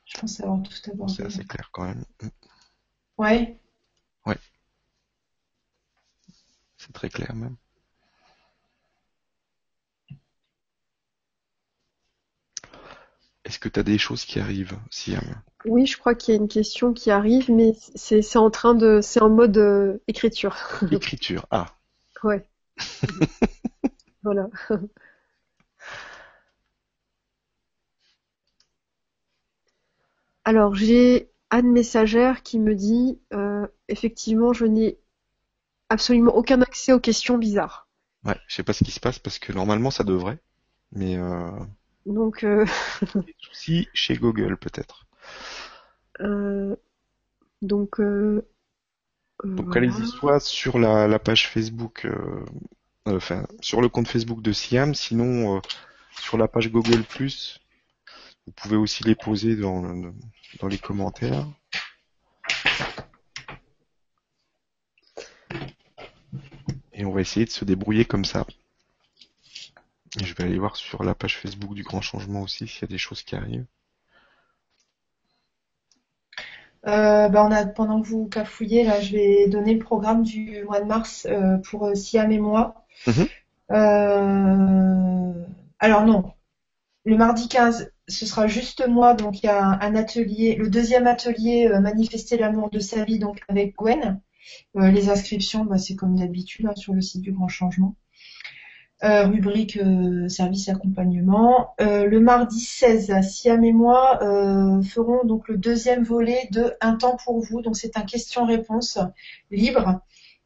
je pense avoir tout C'est abordé. assez clair quand même. Mm. Ouais. C'est très clair même. Est-ce que tu as des choses qui arrivent, Siam? Oui, je crois qu'il y a une question qui arrive, mais c'est c'est en train de, c'est en mode euh, écriture. Écriture. Ah, Ouais. (laughs) Voilà. Alors, j'ai Anne Messagère qui me dit, euh, effectivement, je n'ai absolument aucun accès aux questions bizarres. ouais, je sais pas ce qui se passe parce que normalement ça devrait. Mais euh, Donc, euh, (laughs) souci chez Google peut-être. euh, donc, euh, Donc allez-y soit sur la, la page Facebook, enfin sur le compte Facebook de Siam, sinon sur la page Google Vous pouvez aussi les poser dans, dans les commentaires. Et on va essayer de se débrouiller comme ça. je vais aller voir sur la page Facebook du Grand Changement aussi s'il y a des choses qui arrivent. Euh, bah, on a, pendant que vous cafouillez, là, je vais donner le programme du mois de mars euh, pour euh, Siam et moi. Mhm. alors non, le mardi 15, ce sera juste moi, donc il y a un atelier, le deuxième atelier Manifester l'amour de sa vie, donc avec Gwen. les inscriptions, bah, c'est comme d'habitude hein, sur le site du Grand Changement. Euh, rubrique euh, service accompagnement. Euh, le mardi 16, Siam et moi feront donc le deuxième volet de Un temps pour vous. Donc c'est un question-réponse libre.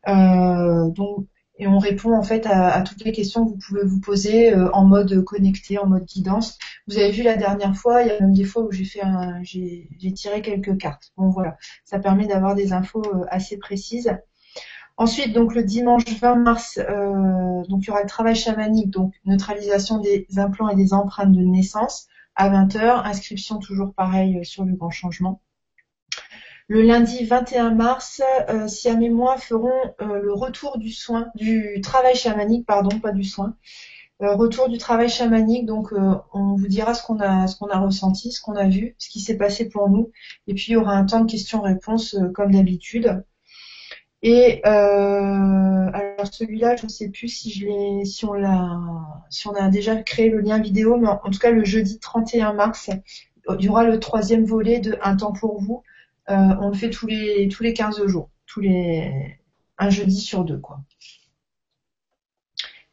donc, et on répond en fait à, toutes les questions que vous pouvez vous poser en mode connecté, en mode guidance. Vous avez vu la dernière fois, il y a même des fois où j'ai fait j'ai tiré quelques cartes. Bon voilà, ça permet d'avoir des infos assez précises. Ensuite, donc le dimanche 20 mars, euh, donc il y aura le travail chamanique, donc neutralisation des implants et des empreintes de naissance à 20h, inscription toujours pareil euh, sur le grand changement. Le lundi 21 mars, euh, Siam et moi feront euh, le retour du soin, du travail chamanique, pardon, pas du soin. retour du travail chamanique, donc on vous dira ce qu'on a, ressenti, ce qu'on a vu, ce qui s'est passé pour nous, et puis il y aura un temps de questions-réponses comme d'habitude. Et euh, alors celui-là, je ne sais plus si je l'ai, si on l'a, si on a déjà créé le lien vidéo, mais en, tout cas le jeudi 31 mars, il y aura le troisième volet de Un temps pour vous. Euh, on le fait tous les tous les 15 jours, tous les un jeudi sur deux quoi.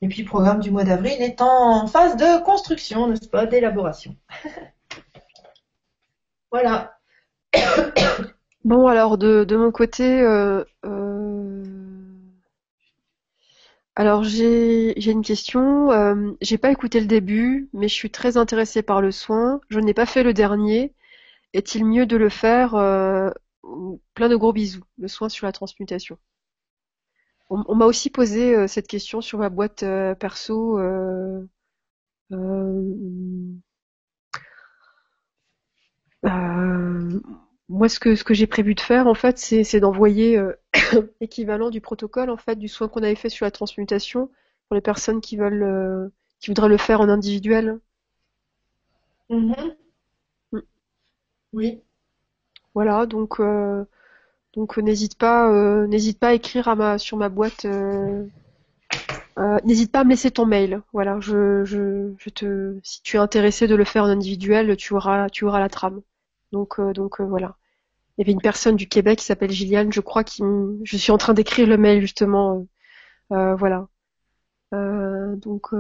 Et puis le programme du mois d'avril est en phase de construction, n'est-ce pas, d'élaboration. (laughs) voilà. Bon, alors de, mon côté, euh, euh, alors j'ai j'ai une question. Euh, j'ai pas écouté le début, mais je suis très intéressée par le soin. Je n'ai pas fait le dernier. Est-il mieux de le faire Plein de gros bisous. Le soin sur la transmutation? On, m'a aussi posé cette question sur ma boîte perso. Euh, moi, ce que, j'ai prévu de faire, en fait, c'est d'envoyer euh, (coughs) l'équivalent du protocole, en fait, du soin qu'on avait fait sur la transmutation pour les personnes qui veulent, euh, qui voudraient le faire en individuel. Mm-hmm. Mm. Oui. Voilà, donc, euh, donc n'hésite pas, n'hésite pas à écrire à ma, sur ma boîte. n'hésite pas à me laisser ton mail. Voilà, je, je, je te, si tu es intéressé de le faire en individuel, tu auras, tu auras la trame. Donc, euh, donc euh, voilà. Il y avait une personne du Québec qui s'appelle Gilliane, je crois, qui, je suis en train d'écrire le mail justement. Euh, voilà. donc.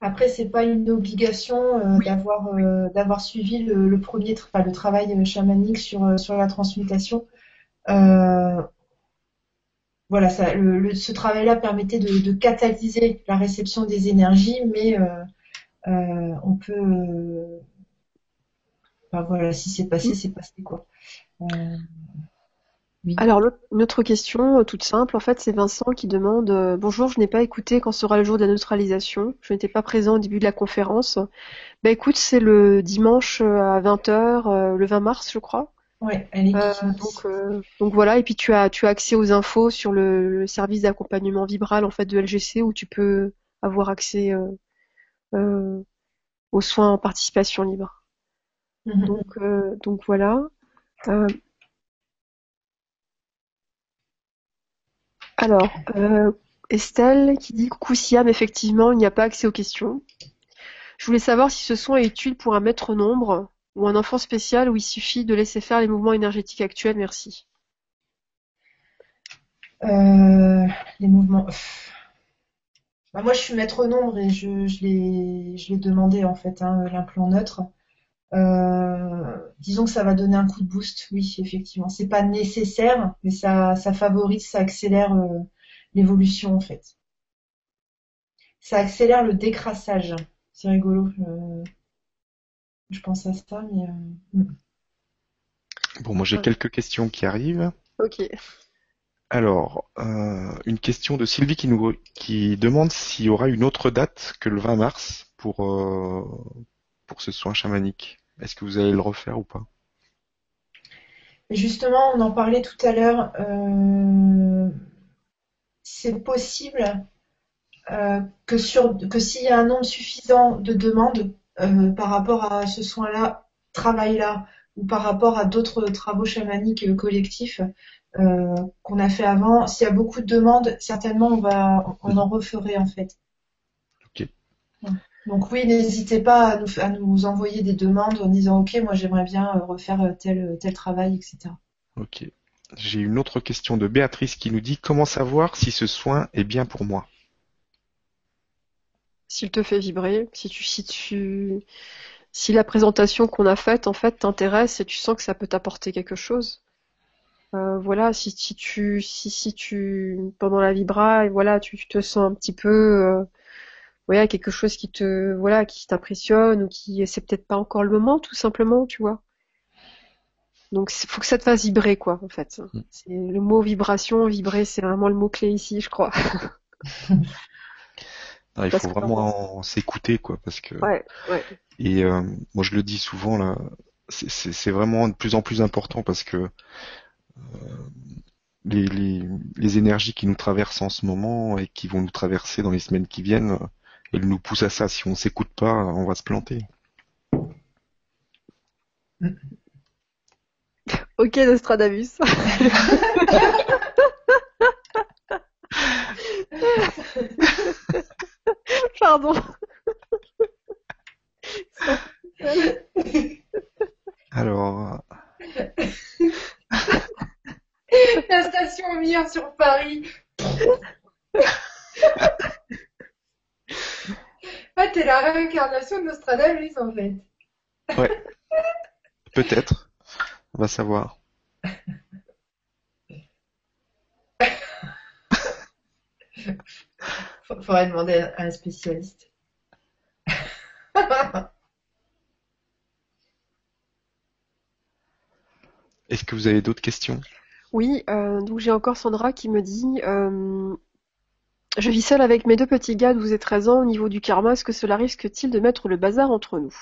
Après, c'est pas une obligation d'avoir d'avoir suivi le, premier, enfin, le travail chamanique sur sur la transmutation. voilà, ça, le, ce travail-là permettait de, de, catalyser la réception des énergies, mais on peut voilà, si c'est passé, c'est passé quoi. Euh, Alors une autre question euh, toute simple, en fait, c'est Vincent qui demande euh, Bonjour, je n'ai pas écouté quand sera le jour de la neutralisation. Je n'étais pas présent au début de la conférence. Bah écoute, c'est le dimanche à 20h, le 20 mars, je crois. Oui, elle est donc, donc voilà, et puis tu as tu as accès aux infos sur le, service d'accompagnement vibral en fait de LGC où tu peux avoir accès aux soins en participation libre. Mhm. Donc, euh, donc voilà. Euh, alors, euh, Estelle qui dit coucou Siam, effectivement, il n'y a pas accès aux questions. Je voulais savoir si ce son est utile pour un maître nombre ou un enfant spécial où il suffit de laisser faire les mouvements énergétiques actuels. Merci. les mouvements. Bah, moi, je suis maître nombre et je, je l'ai demandé en fait, hein, l'implant neutre. Euh, disons que ça va donner un coup de boost, oui, effectivement. C'est pas nécessaire, mais ça, ça favorise, ça accélère euh, l'évolution en fait. Ça accélère le décrassage. C'est rigolo. Je, pense à ça, mais. Euh, hmm. Bon, moi j'ai quelques questions qui arrivent. Ok. Alors, une question de Sylvie qui nous qui demande s'il y aura une autre date que le 20 mars pour pour ce soin chamanique. Est-ce que vous allez le refaire ou pas? Justement, on en parlait tout à l'heure. Euh, c'est possible euh, que, s'il y a un nombre suffisant de demandes euh, par rapport à ce soin-là, travail-là, ou par rapport à d'autres travaux chamaniques collectifs qu'on a fait avant, s'il y a beaucoup de demandes, certainement on va, on en referait en fait. Donc oui, n'hésitez pas à nous, à nous, envoyer des demandes en disant ok, moi j'aimerais bien euh, refaire euh, tel, tel travail, etc. Ok. J'ai une autre question de Béatrice qui nous dit comment savoir si ce soin est bien pour moi? S'il te fait vibrer, si tu, si tu, si la présentation qu'on a faite en fait t'intéresse et tu sens que ça peut t'apporter quelque chose. Euh, voilà, si, si tu, si, si tu, pendant la vibra, et voilà, tu, te sens un petit peu voilà quelque chose qui te voilà qui t'impressionne ou qui c'est peut-être pas encore le moment tout simplement tu vois donc il faut que ça te fasse vibrer quoi en fait mm. c'est le mot vibration vibrer c'est vraiment le mot clé ici je crois (laughs) il faut vraiment s'écouter quoi parce que ouais, ouais. et euh, moi je le dis souvent là c'est vraiment de plus en plus important parce que euh, les, les, les, énergies qui nous traversent en ce moment et qui vont nous traverser dans les semaines qui viennent, elle nous pousse à ça. Si on s'écoute pas, on va se planter. (laughs) Ok, Nostradamus. (laughs) Pardon. Alors. La station Mir sur Paris. (laughs) Ah, t'es la réincarnation de Nostradamus, en fait. Ouais. Peut-être. On va savoir. Faudrait demander à un spécialiste. Est-ce que vous avez d'autres questions? Oui, euh, donc j'ai encore Sandra qui me dit euh, je vis seule avec mes deux petits gars 12 et 13 ans. Au niveau du karma, est-ce que cela risque-t-il de mettre le bazar entre nous?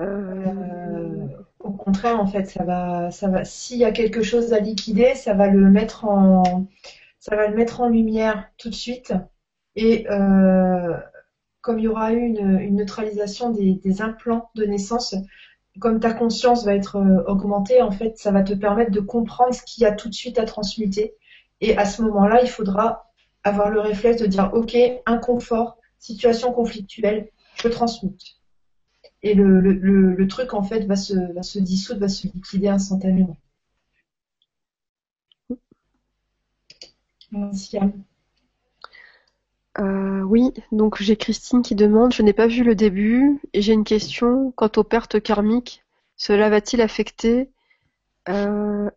Euh, Au contraire, en fait, ça va, ça va. S'il y a quelque chose à liquider, ça va le mettre en, ça va le mettre en lumière tout de suite. Et euh, comme il y aura eu une, neutralisation des, implants de naissance, comme ta conscience va être euh, augmentée, en fait, ça va te permettre de comprendre ce qu'il y a tout de suite à transmuter et à ce moment-là, il faudra avoir le réflexe de dire, OK, inconfort, situation conflictuelle, je transmute. Et le, truc, en fait, va se, va se dissoudre, va se liquider instantanément. Merci euh, oui, donc j'ai Christine qui demande, je n'ai pas vu le début et j'ai une question quant aux pertes karmiques. Cela va-t-il affecter euh,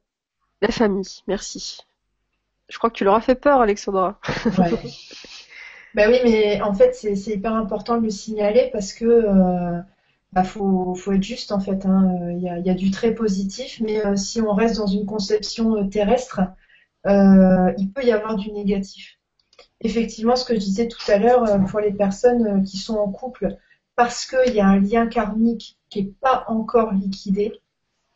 la famille? Merci. Je crois que tu leur as fait peur, Alexandra. Ouais. (laughs) ben oui, mais en fait, c'est hyper important de le signaler parce que euh, bah, faut, faut, être juste en fait. Hein. Il, y a, y, a, du très positif, mais euh, si on reste dans une conception euh, terrestre, euh, il peut y avoir du négatif. Effectivement, ce que je disais tout à l'heure, pour les personnes qui sont en couple, parce qu'il y a un lien karmique qui n'est pas encore liquidé,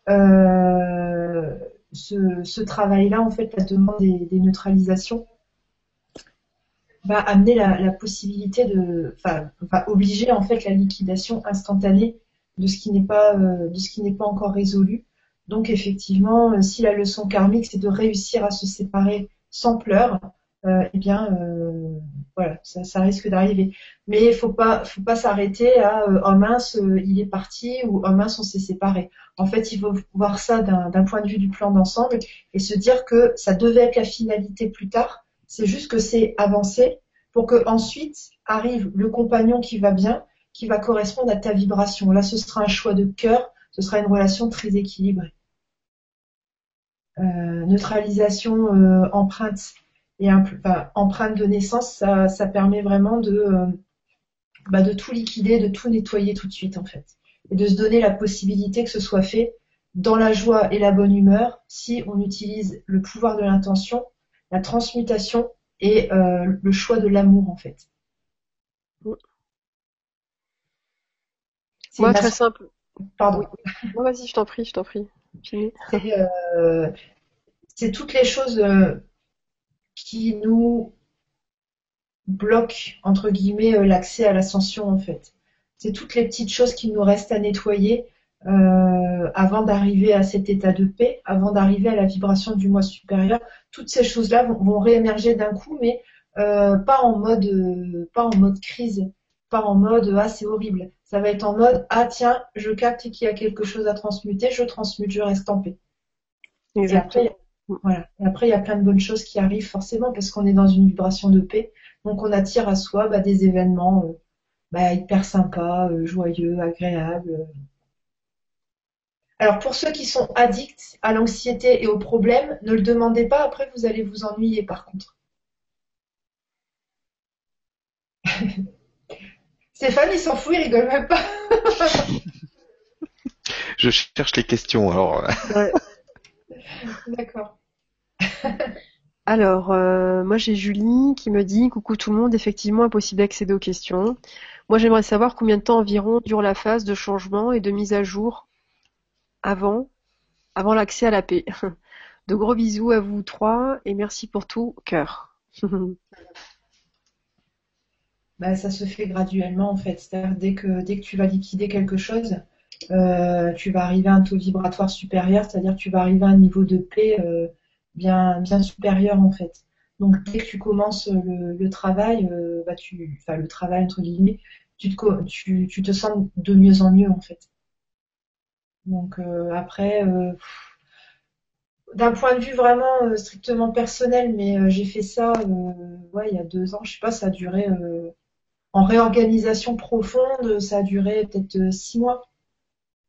euh, ce, travail-là, en fait, la demande des, neutralisations, va amener la, possibilité de, enfin, va obliger en fait la liquidation instantanée de ce qui n'est pas, euh, de ce qui n'est pas encore résolu. Donc effectivement, euh, si la leçon karmique c'est de réussir à se séparer sans pleurs, euh, eh bien, euh, voilà, ça, risque d'arriver. Mais il faut pas, faut pas s'arrêter à euh, oh mince, il est parti ou oh mince, on s'est séparé. En fait, il faut voir ça d'un point de vue du plan d'ensemble et se dire que ça devait être la finalité plus tard. C'est juste que c'est avancé pour que ensuite arrive le compagnon qui va bien, qui va correspondre à ta vibration. Là, ce sera un choix de cœur, ce sera une relation très équilibrée. neutralisation empreinte et empreinte de naissance, ça, permet vraiment de, euh, bah, de tout liquider, de tout nettoyer tout de suite en fait. Et de se donner la possibilité que ce soit fait dans la joie et la bonne humeur si on utilise le pouvoir de l'intention, la transmutation et euh, le choix de l'amour en fait. Moi, très simple. Pardon. Non, vas-y, je t'en prie, je t'en prie. (laughs) C'est toutes les choses qui nous bloquent, entre guillemets, l'accès à l'ascension, en fait. C'est toutes les petites choses qui nous restent à nettoyer euh, avant d'arriver à cet état de paix, avant d'arriver à la vibration du moi supérieur. Toutes ces choses-là vont, réémerger d'un coup, mais euh, pas en mode euh, pas en mode crise, pas en mode ah c'est horrible. Ça va être en mode ah tiens je capte qu'il y a quelque chose à transmuter, je transmute, je reste en paix. Après, voilà. Et après il y a plein de bonnes choses qui arrivent forcément parce qu'on est dans une vibration de paix, donc on attire à soi bah, des événements bah, hyper sympas, joyeux, agréables. Alors pour ceux qui sont addicts à l'anxiété et aux problèmes, ne le demandez pas, après vous allez vous ennuyer par contre. (laughs) Stéphane, il s'en fout, il rigole même pas. (laughs) Je cherche les questions alors. D'accord. (laughs) Alors, euh, moi j'ai Julie qui me dit Coucou tout le monde, effectivement impossible d'accéder aux questions. Moi j'aimerais savoir combien de temps environ dure la phase de changement et de mise à jour avant, avant l'accès à la paix. (laughs) De gros bisous à vous trois et merci pour tout, cœur. (laughs) bah, ça se fait graduellement en fait. C'est-à-dire dès que dès que tu vas liquider quelque chose, euh, tu vas arriver à un taux vibratoire supérieur, c'est-à-dire tu vas arriver à un niveau de paix euh, bien bien supérieur en fait. Donc dès que tu commences le, travail, euh, bah, tu, enfin le travail entre guillemets, tu te, tu, te sens de mieux en mieux en fait. Donc après, d'un point de vue vraiment strictement personnel, mais j'ai fait ça il y a deux ans, je sais pas, ça a duré en réorganisation profonde, ça a duré peut-être six mois.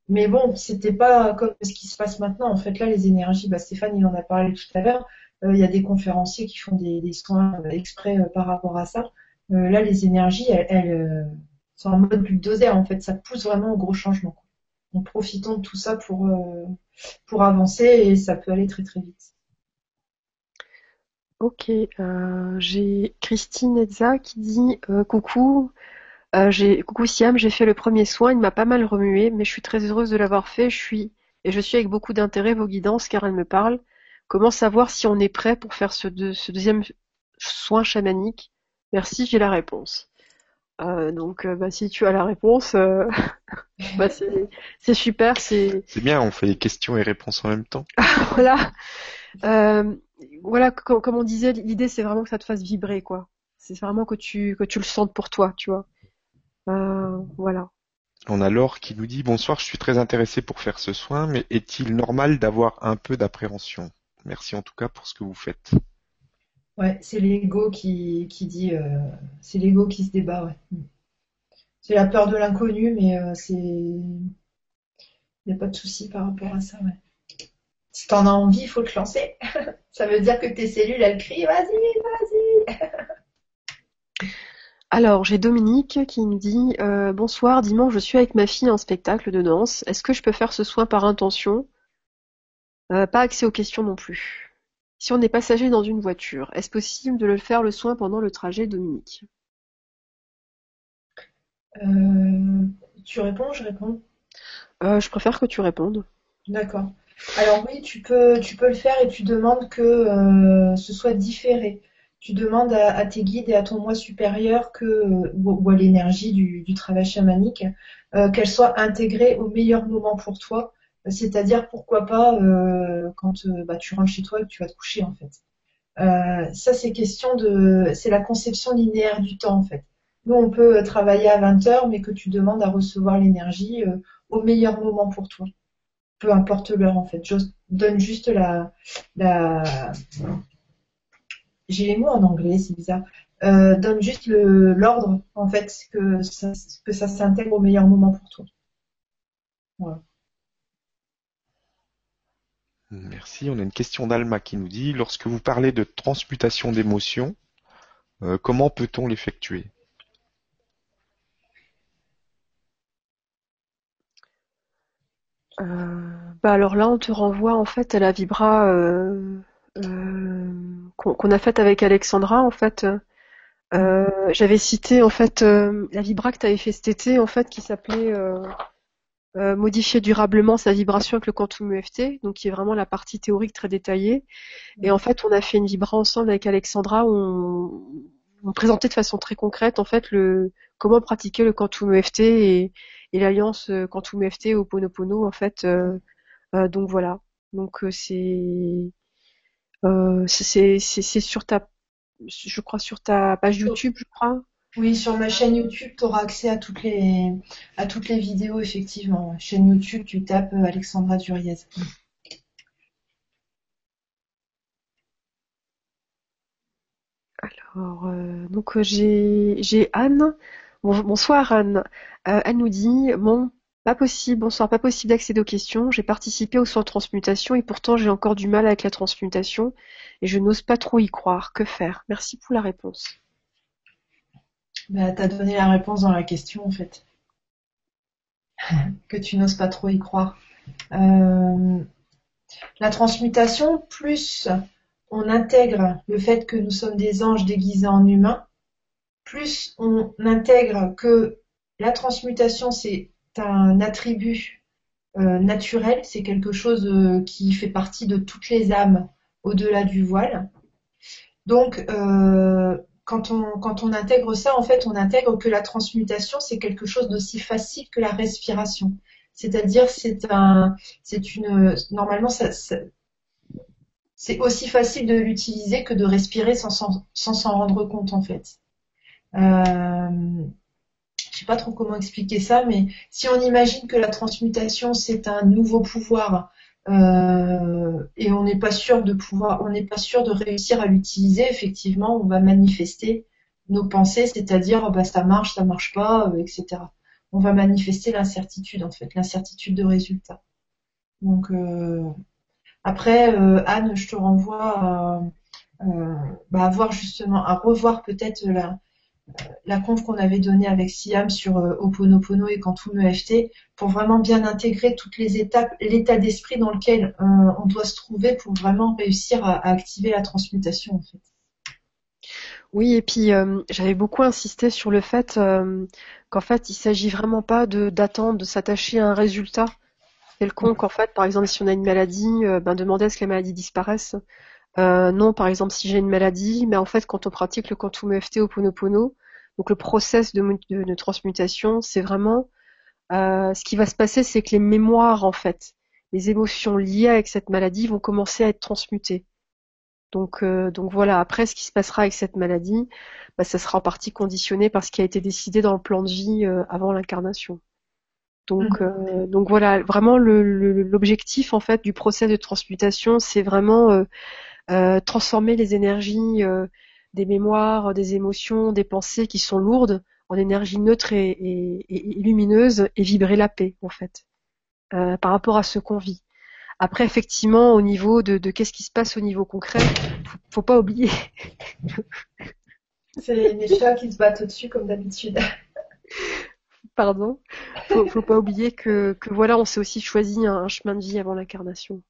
Mais bon, c'était pas comme ce qui se passe maintenant. En fait, là, les énergies, bah, Stéphane, il en a parlé tout à l'heure. Il y a des conférenciers qui font des, soins exprès par rapport à ça. là, les énergies, elles, sont en mode bulldozer. En fait, ça pousse vraiment au gros changement donc profitons de tout ça pour, euh, pour avancer et ça peut aller très très vite. Ok, euh, j'ai Christine Edza qui dit euh, coucou, j'ai coucou Siam, j'ai fait le premier soin, il m'a pas mal remué, mais je suis très heureuse de l'avoir fait. Je suis et je suis avec beaucoup d'intérêt vos guidances car elles me parlent. Comment savoir si on est prêt pour faire ce, ce deuxième soin chamanique? Merci, j'ai la réponse. Euh, donc, euh, bah, si tu as la réponse, euh, (laughs) bah, c'est super. (laughs) C'est bien, on fait les questions et réponses en même temps. (laughs) voilà. voilà, comme, on disait, l'idée c'est vraiment que ça te fasse vibrer, quoi. C'est vraiment que tu que tu le sentes pour toi, tu vois. Voilà. On a Laure qui nous dit bonsoir, je suis très intéressé pour faire ce soin, mais est-il normal d'avoir un peu d'appréhension? Merci en tout cas pour ce que vous faites. Ouais, c'est l'ego qui, qui dit, euh, c'est l'ego qui se débat, ouais. C'est la peur de l'inconnu, mais euh, c'est, il n'y a pas de souci par rapport à ça, ouais. Si t'en as envie, il faut te lancer. (laughs) ça veut dire que tes cellules, elles crient, vas-y, vas-y. (laughs) Alors, j'ai Dominique qui me dit euh, Bonsoir, dimanche, je suis avec ma fille en spectacle de danse. Est-ce que je peux faire ce soin par intention? Pas accès aux questions non plus. Si on est passager dans une voiture, est-ce possible de le faire le soin pendant le trajet, Dominique? Euh, Tu réponds, je réponds euh, Je préfère que tu répondes. D'accord. Alors oui, tu peux, tu peux le faire et tu demandes que euh, ce soit différé. Tu demandes à, tes guides et à ton moi supérieur que, ou, à l'énergie du, travail chamanique, qu'elle soit intégrée au meilleur moment pour toi c'est-à-dire, pourquoi pas, euh, quand euh, bah, tu rentres chez toi et que tu vas te coucher, en fait. Euh, ça, c'est question de, c'est la conception linéaire du temps, en fait. Nous, on peut travailler à 20 heures, mais que tu demandes à recevoir l'énergie au meilleur moment pour toi. Peu importe l'heure, en fait. Je donne juste la, j'ai les mots en anglais, c'est bizarre. Euh, donne juste l'ordre, en fait, que ça, que ça s'intègre au meilleur moment pour toi. Voilà. Merci. On a une question d'Alma qui nous dit lorsque vous parlez de transmutation d'émotions, euh, comment peut-on l'effectuer? Euh, bah alors là, on te renvoie en fait à la vibra euh, qu'on a faite avec Alexandra. En fait, j'avais cité en fait la vibra que tu avais fait cet été, en fait, qui s'appelait euh, modifier durablement sa vibration avec le quantum EFT, donc qui est vraiment la partie théorique très détaillée. Et en fait, on a fait une vibra ensemble avec Alexandra où on, présentait de façon très concrète en fait le comment pratiquer le quantum EFT et, l'alliance euh, quantum EFT au Ponopono en fait. Euh, donc voilà. Donc c'est c'est c'est sur ta je crois sur ta page YouTube, je crois. Oui, sur ma chaîne YouTube, tu auras accès à toutes les à toutes les vidéos, effectivement. Chaîne YouTube, tu tapes euh, Alexandra Duriez. Alors, euh, donc euh, j'ai j'ai Anne. bonsoir Anne. Anne nous dit bon, pas possible, bonsoir, pas possible d'accéder aux questions. J'ai participé au soin de transmutation et pourtant j'ai encore du mal avec la transmutation et je n'ose pas trop y croire. Que faire? Merci pour la réponse. Bah, tu as donné la réponse dans la question en fait. (laughs) que tu n'oses pas trop y croire. Euh, la transmutation, plus on intègre le fait que nous sommes des anges déguisés en humains, plus on intègre que la transmutation, c'est un attribut euh, naturel, c'est quelque chose euh, qui fait partie de toutes les âmes au-delà du voile. Donc, quand on, quand on intègre ça, en fait, on intègre que la transmutation, c'est quelque chose d'aussi facile que la respiration. C'est-à-dire, c'est un, c'est une, normalement, c'est aussi facile de l'utiliser que de respirer sans s'en rendre compte, en fait. Euh, je sais pas trop comment expliquer ça, mais si on imagine que la transmutation, c'est un nouveau pouvoir euh, et on n'est pas sûr de pouvoir, on n'est pas sûr de réussir à l'utiliser. Effectivement, on va manifester nos pensées, c'est-à-dire bah ça marche, ça marche pas, euh, etc. On va manifester l'incertitude en fait, l'incertitude de résultat. Donc euh, après, Anne, je te renvoie à, bah, à voir justement, à revoir peut-être la, la conf qu'on avait donnée avec Siam sur euh, Oponopono et Quantum EFT pour vraiment bien intégrer toutes les étapes, l'état d'esprit dans lequel euh, on doit se trouver pour vraiment réussir à, activer la transmutation en fait. Oui, et puis euh, j'avais beaucoup insisté sur le fait qu'en fait il s'agit vraiment pas d'attendre, de s'attacher à un résultat quelconque. En fait, par exemple, si on a une maladie, ben demander à ce que la maladie disparaisse. Euh, non, par exemple, si j'ai une maladie, mais en fait, quand on pratique le quantum EFT au Ponopono, donc le process de, transmutation, c'est vraiment euh, ce qui va se passer, c'est que les mémoires, en fait, les émotions liées avec cette maladie vont commencer à être transmutées. Donc, euh, donc voilà. Après, ce qui se passera avec cette maladie, bah, ça sera en partie conditionné par ce qui a été décidé dans le plan de vie avant l'incarnation. Donc, mmh. donc voilà, vraiment l'objectif en fait du process de transmutation, c'est vraiment euh, transformer les énergies euh, des mémoires, des émotions, des pensées qui sont lourdes en énergie neutre et, lumineuse et vibrer la paix en fait euh, par rapport à ce qu'on vit. Après effectivement au niveau de, qu'est-ce qui se passe au niveau concret, faut, faut pas oublier. (laughs) C'est les chats qui se battent au-dessus comme d'habitude. (laughs) Pardon. Faut, faut pas oublier que, voilà, on s'est aussi choisi un, un chemin de vie avant l'incarnation.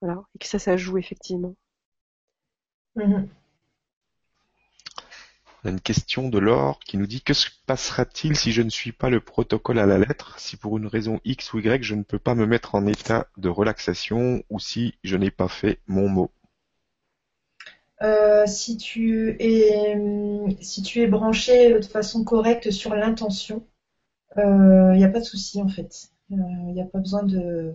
Voilà, et que ça, ça joue effectivement. Mhm. Une question de Laure qui nous dit que se passera-t-il si je ne suis pas le protocole à la lettre, si pour une raison X ou Y je ne peux pas me mettre en état de relaxation ou si je n'ai pas fait mon mot euh, si tu es si tu es branché de façon correcte sur l'intention, il euh, n'y a pas de souci en fait. Il euh, n'y a pas besoin de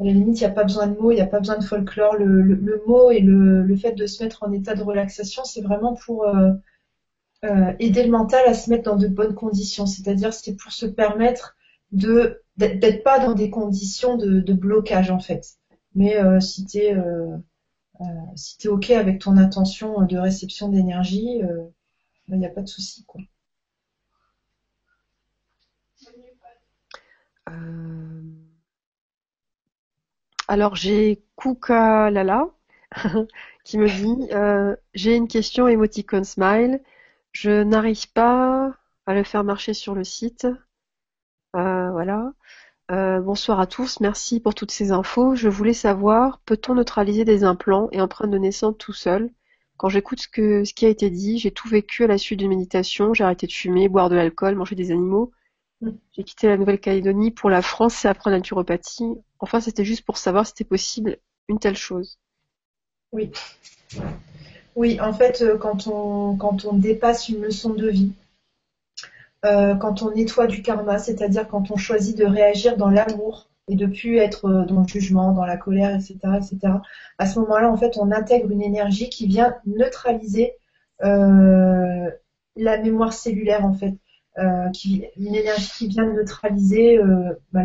à la limite, il n'y a pas besoin de mots, il n'y a pas besoin de folklore. Le, mot et le, fait de se mettre en état de relaxation, c'est vraiment pour euh, euh, aider le mental à se mettre dans de bonnes conditions. C'est-à-dire, c'est pour se permettre d'être pas dans des conditions de, blocage en fait. Mais euh, si tu es ok avec ton intention de réception d'énergie, il n'y a pas de souci quoi. Alors j'ai Lala (laughs) qui me dit euh, j'ai une question emoticon smile. Je n'arrive pas à le faire marcher sur le site. Euh, voilà. Euh, bonsoir à tous, merci pour toutes ces infos. Je voulais savoir, peut-on neutraliser des implants et empreintes de naissance tout seul? Quand j'écoute ce, ce qui a été dit, j'ai tout vécu à la suite d'une méditation, j'ai arrêté de fumer, boire de l'alcool, manger des animaux. Mm. J'ai quitté la Nouvelle-Calédonie pour la France et après la naturopathie. Enfin, c'était juste pour savoir si c'était possible une telle chose. Oui. Oui, en fait, euh, quand on, quand on dépasse une leçon de vie, euh, quand on nettoie du karma, c'est-à-dire quand on choisit de réagir dans l'amour et de plus être euh, dans le jugement, dans la colère, etc., etc. À ce moment-là, en fait, on intègre une énergie qui vient neutraliser la mémoire cellulaire, en fait, qui, une énergie qui vient neutraliser bah,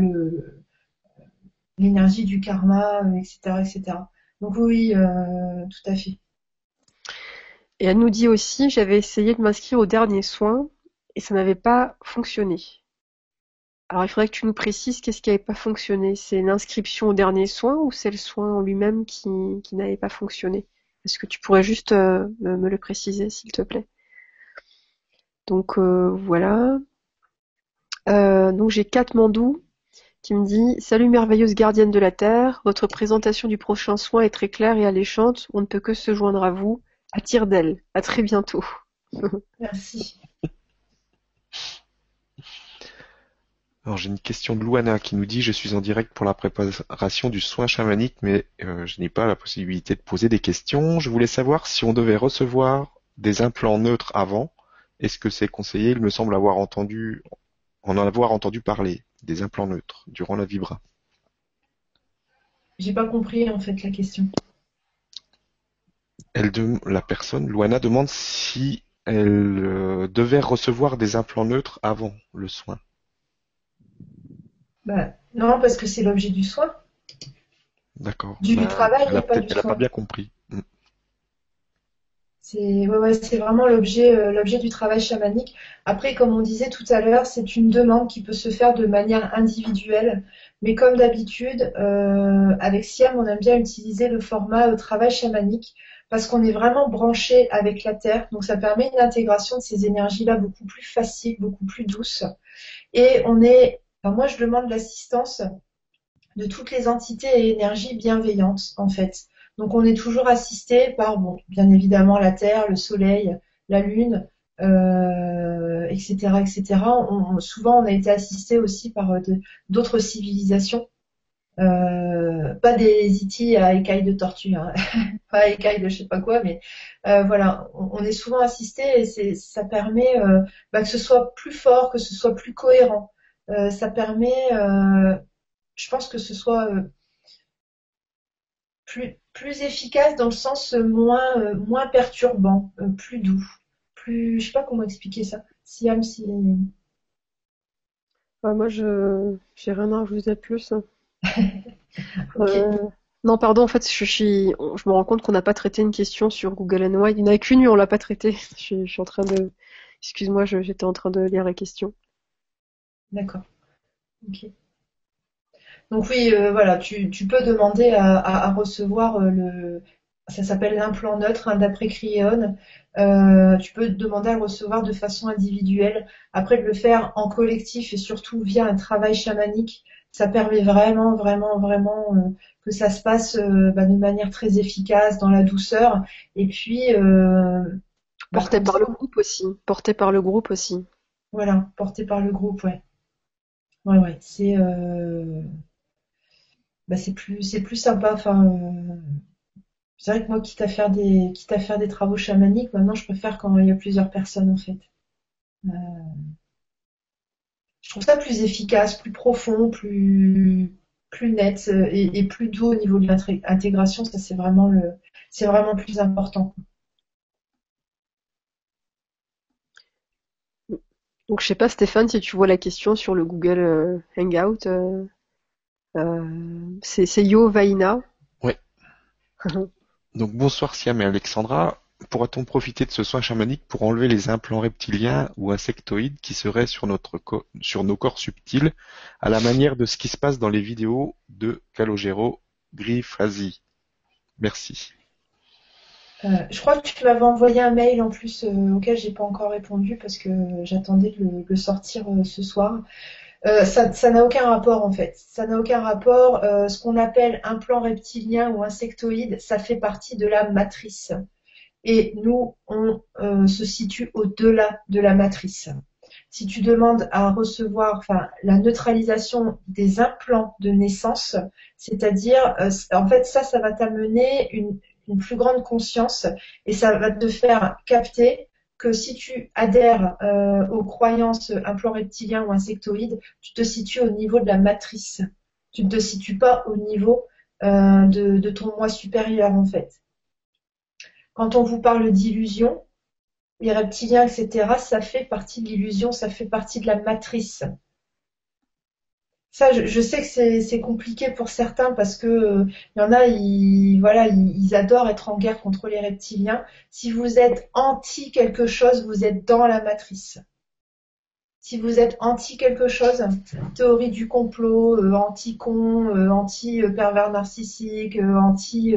l'énergie du karma, etc., etc. Donc oui, tout à fait. Et elle nous dit aussi, j'avais essayé de m'inscrire au dernier soin et ça n'avait pas fonctionné. Alors il faudrait que tu nous précises qu'est-ce qui n'avait pas fonctionné. C'est l'inscription au dernier soin ou c'est le soin en lui-même qui, n'avait pas fonctionné? Est-ce que tu pourrais juste euh, me, le préciser, s'il te plaît? Donc euh, voilà. Euh, donc j'ai Mandou qui me dit Salut merveilleuse gardienne de la Terre, votre présentation du prochain soin est très claire et alléchante, on ne peut que se joindre à vous à tire d'aile. À très bientôt. (laughs) Merci. Alors j'ai une question de Luana qui nous dit je suis en direct pour la préparation du soin chamanique mais euh, je n'ai pas la possibilité de poser des questions. Je voulais savoir si on devait recevoir des implants neutres avant. Est-ce que c'est conseillé Il me semble avoir entendu en avoir entendu parler des implants neutres durant la vibra? J'ai pas compris en fait la question elle la personne, Luana, demande si elle euh, devait recevoir des implants neutres avant le soin. Bah, non, parce que c'est l'objet du soin. D'accord. Du, bah, travail, elle n'a pas, pas bien compris. C'est vraiment l'objet euh, l'objet du travail chamanique. Après, comme on disait tout à l'heure, c'est une demande qui peut se faire de manière individuelle. Mais comme d'habitude, euh, avec Siam, on aime bien utiliser le format travail chamanique parce qu'on est vraiment branché avec la Terre. Donc ça permet une intégration de ces énergies-là beaucoup plus facile, beaucoup plus douce. Et on est, moi je demande l'assistance de toutes les entités et énergies bienveillantes en fait. Donc on est toujours assisté par, bon, bien évidemment la Terre, le Soleil, la Lune, euh, etc., etc. souvent on a été assisté aussi par euh, d'autres civilisations euh, pas des IT à écailles de tortue, hein. (laughs) pas à écailles de je sais pas quoi, mais voilà, on, est souvent assisté et ça permet bah, que ce soit plus fort, que ce soit plus cohérent. ça permet, je pense que ce soit plus, plus efficace dans le sens moins, moins perturbant, plus doux, plus, je sais pas comment expliquer ça. Siam, si. Bah, moi, je, j'ai rien à rajouter de plus. Hein. (laughs) Euh, non, pardon, en fait, je, suis, je me rends compte qu'on n'a pas traité une question sur Google White. Il n'y en a qu'une, mais on l'a pas traité. (laughs) Je, suis en train de. Excuse-moi, j'étais en train de lire la question. D'accord. Ok. Donc oui, euh, voilà, tu, peux demander à, recevoir euh, le. Ça s'appelle l'implant neutre hein, d'après Cryon. tu peux demander à le recevoir de façon individuelle. Après, de le faire en collectif et surtout via un travail chamanique ça permet vraiment, vraiment, vraiment euh, que ça se passe euh, bah, de manière très efficace, dans la douceur. Et puis euh, bah, porté par le groupe aussi. Porté par le groupe aussi. Voilà, porté par le groupe, ouais. Ouais, ouais. C'est bah, c'est plus c'est plus sympa. Enfin, c'est vrai que moi, quitte à faire des quitte à faire des travaux chamaniques, maintenant je préfère quand il y a plusieurs personnes en fait je trouve ça plus efficace, plus profond, plus plus net euh, et, plus doux au niveau de l'intégration. Ça c'est vraiment le c'est vraiment plus important. Donc je sais pas Stéphane si tu vois la question sur le Google euh, Hangout. Euh, c'est Yo Vaina. Oui. (laughs) Donc bonsoir Siam et Alexandra pourra-t-on profiter de ce soin chamanique pour enlever les implants reptiliens ou insectoïdes qui seraient sur, notre sur nos corps subtils, à la manière de ce qui se passe dans les vidéos de Calogero Grifasi Merci. Euh, je crois que tu m'avais envoyé un mail en plus euh, auquel j'ai pas encore répondu parce que j'attendais de le, sortir euh, ce soir. Ça n'a aucun rapport en fait. Ça n'a aucun rapport. ce qu'on appelle implant reptilien ou insectoïde, ça fait partie de la matrice et nous, on euh, se situe au-delà de la matrice. si tu demandes à recevoir la neutralisation des implants de naissance, c'est-à-dire, euh, en fait, ça, ça va t'amener une plus grande conscience et ça va te faire capter que si tu adhères euh, aux croyances implant reptilien ou insectoïdes, tu te situes au niveau de la matrice. Tu ne te situes pas au niveau euh, de, ton moi supérieur en fait. Quand on vous parle d'illusion, les reptiliens, etc., ça fait partie de l'illusion, ça fait partie de la matrice. Ça, je, sais que c'est compliqué pour certains parce que euh, il y en a, ils, voilà, ils, adorent être en guerre contre les reptiliens. Si vous êtes anti quelque chose, vous êtes dans la matrice. Si vous êtes anti quelque chose, théorie du complot, euh, anti-con, euh, anti-pervers narcissique, anti,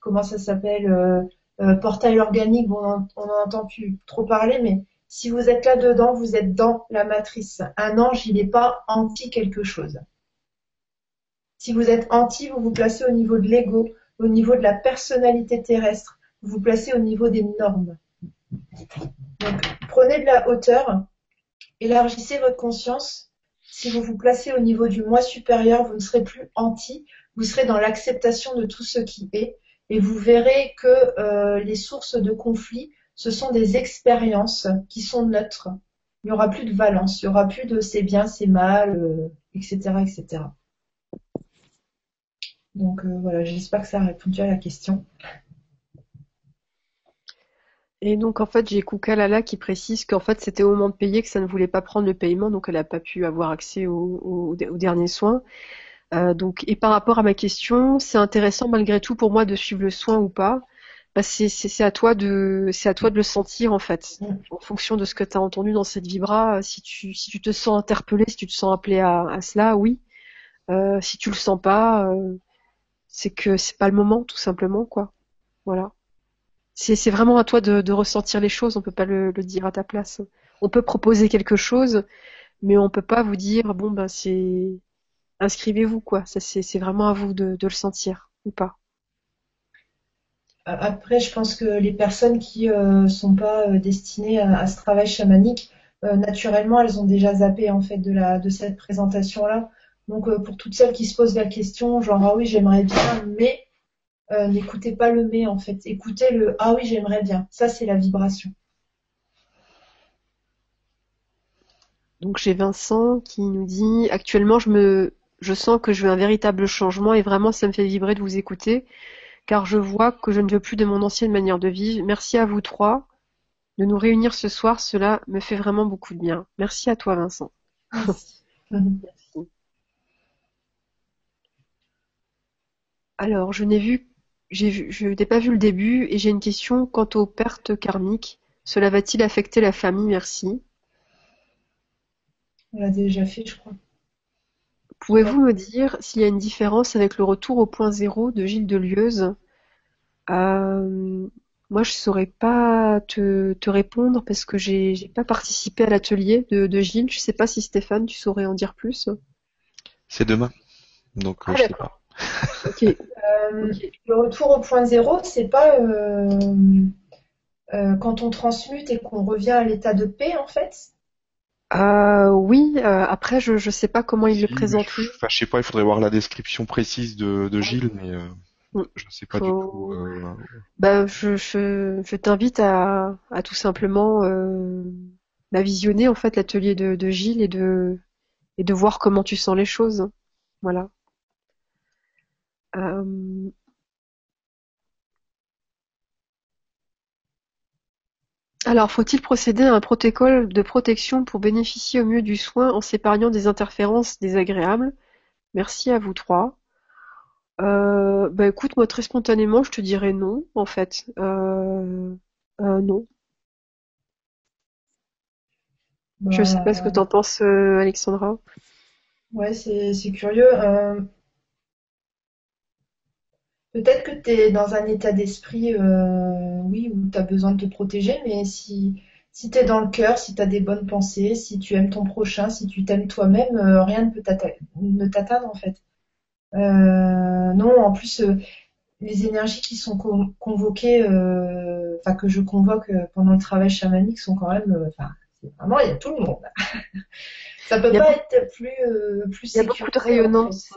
comment ça s'appelle, portail organique, on n'en entend plus trop parler, mais si vous êtes là-dedans, vous êtes dans la matrice. Un ange, il n'est pas anti quelque chose. Si vous êtes anti, vous vous placez au niveau de l'ego, au niveau de la personnalité terrestre, vous vous placez au niveau des normes. Donc, prenez de la hauteur, élargissez votre conscience. Si vous vous placez au niveau du moi supérieur, vous ne serez plus anti, vous serez dans l'acceptation de tout ce qui est, et vous verrez que euh, les sources de conflit ce sont des expériences qui sont neutres. Il n'y aura plus de valence, il n'y aura plus de c'est bien, c'est mal, etc., euh, etc. Donc euh, voilà, j'espère que ça a répondu à la question. Et donc en fait, j'ai Koukalala qui précise qu'en fait c'était au moment de payer que ça ne voulait pas prendre le paiement, donc elle n'a pas pu avoir accès aux derniers soins. Euh, donc et par rapport à ma question, c'est intéressant malgré tout pour moi de suivre le soin ou pas. Bah, c'est à toi de c'est à toi de le sentir en fait. En fonction de ce que tu as entendu dans cette vibra si tu si tu te sens interpellé si tu te sens appelé à, à cela oui. Euh, si tu le sens pas euh, c'est que c'est pas le moment tout simplement quoi. Voilà. C'est c'est vraiment à toi de, de ressentir les choses. On peut pas le, le, dire à ta place. On peut proposer quelque chose mais on peut pas vous dire bon ben c'est inscrivez-vous quoi. Ça c'est c'est vraiment à vous de, de le sentir ou pas après, je pense que les personnes qui ne euh, sont pas euh, destinées à, ce travail chamanique, euh, naturellement, elles ont déjà zappé en fait de cette présentation-là. Donc, pour toutes celles qui se posent la question, genre ah oui, j'aimerais bien, mais n'écoutez pas le mais en fait, écoutez le ah oui, j'aimerais bien. Ça, c'est la vibration. Donc j'ai Vincent qui nous dit actuellement je me je sens que je veux un véritable changement et vraiment ça me fait vibrer de vous écouter car je vois que je ne veux plus de mon ancienne manière de vivre. Merci à vous trois de nous réunir ce soir, cela me fait vraiment beaucoup de bien. Merci à toi Vincent. Alors, je n'ai vu, je n'ai pas vu le début et j'ai une question quant aux pertes karmiques. Cela va-t-il affecter la famille? Merci. On l'a déjà fait, je crois. Pouvez-vous me dire s'il y a une différence avec le retour au point zéro de Gilles Delieuse? Euh, Moi, je saurais pas te, répondre parce que j'ai pas participé à l'atelier de, Gilles. Je sais pas si Stéphane, tu saurais en dire plus. C'est demain, donc euh, ah, je sais pas. (laughs) Euh, le retour au point zéro, c'est pas quand on transmute et qu'on revient à l'état de paix en fait euh, oui, euh, après je je sais pas comment il le présente. Je, enfin, je sais pas, il faudrait voir la description précise de, de Gilles, mais euh, mm. je ne sais pas du tout. Euh... Bah, je je, je t'invite à, à tout simplement euh, la visionner en fait l'atelier de, de Gilles et de et de voir comment tu sens les choses. Voilà. Alors, faut-il procéder à un protocole de protection pour bénéficier au mieux du soin en s'épargnant des interférences désagréables? Merci à vous trois. Euh, bah écoute, moi très spontanément, je te dirais non, en fait. Euh, euh, non. Je sais pas ce que t'en penses, Alexandra. Ouais, c'est curieux. Peut-être que tu es dans un état d'esprit, euh, oui, où tu as besoin de te protéger, mais si, si tu es dans le cœur, si tu as des bonnes pensées, si tu aimes ton prochain, si tu t'aimes toi-même, euh, rien ne peut ne t'atteindre en fait. Euh, non, en plus, les énergies qui sont convoquées, enfin que je convoque pendant le travail chamanique sont quand même, enfin, vraiment, il y a tout le monde. (laughs) ça peut pas être plus, plus Il y a beaucoup de rayonnance.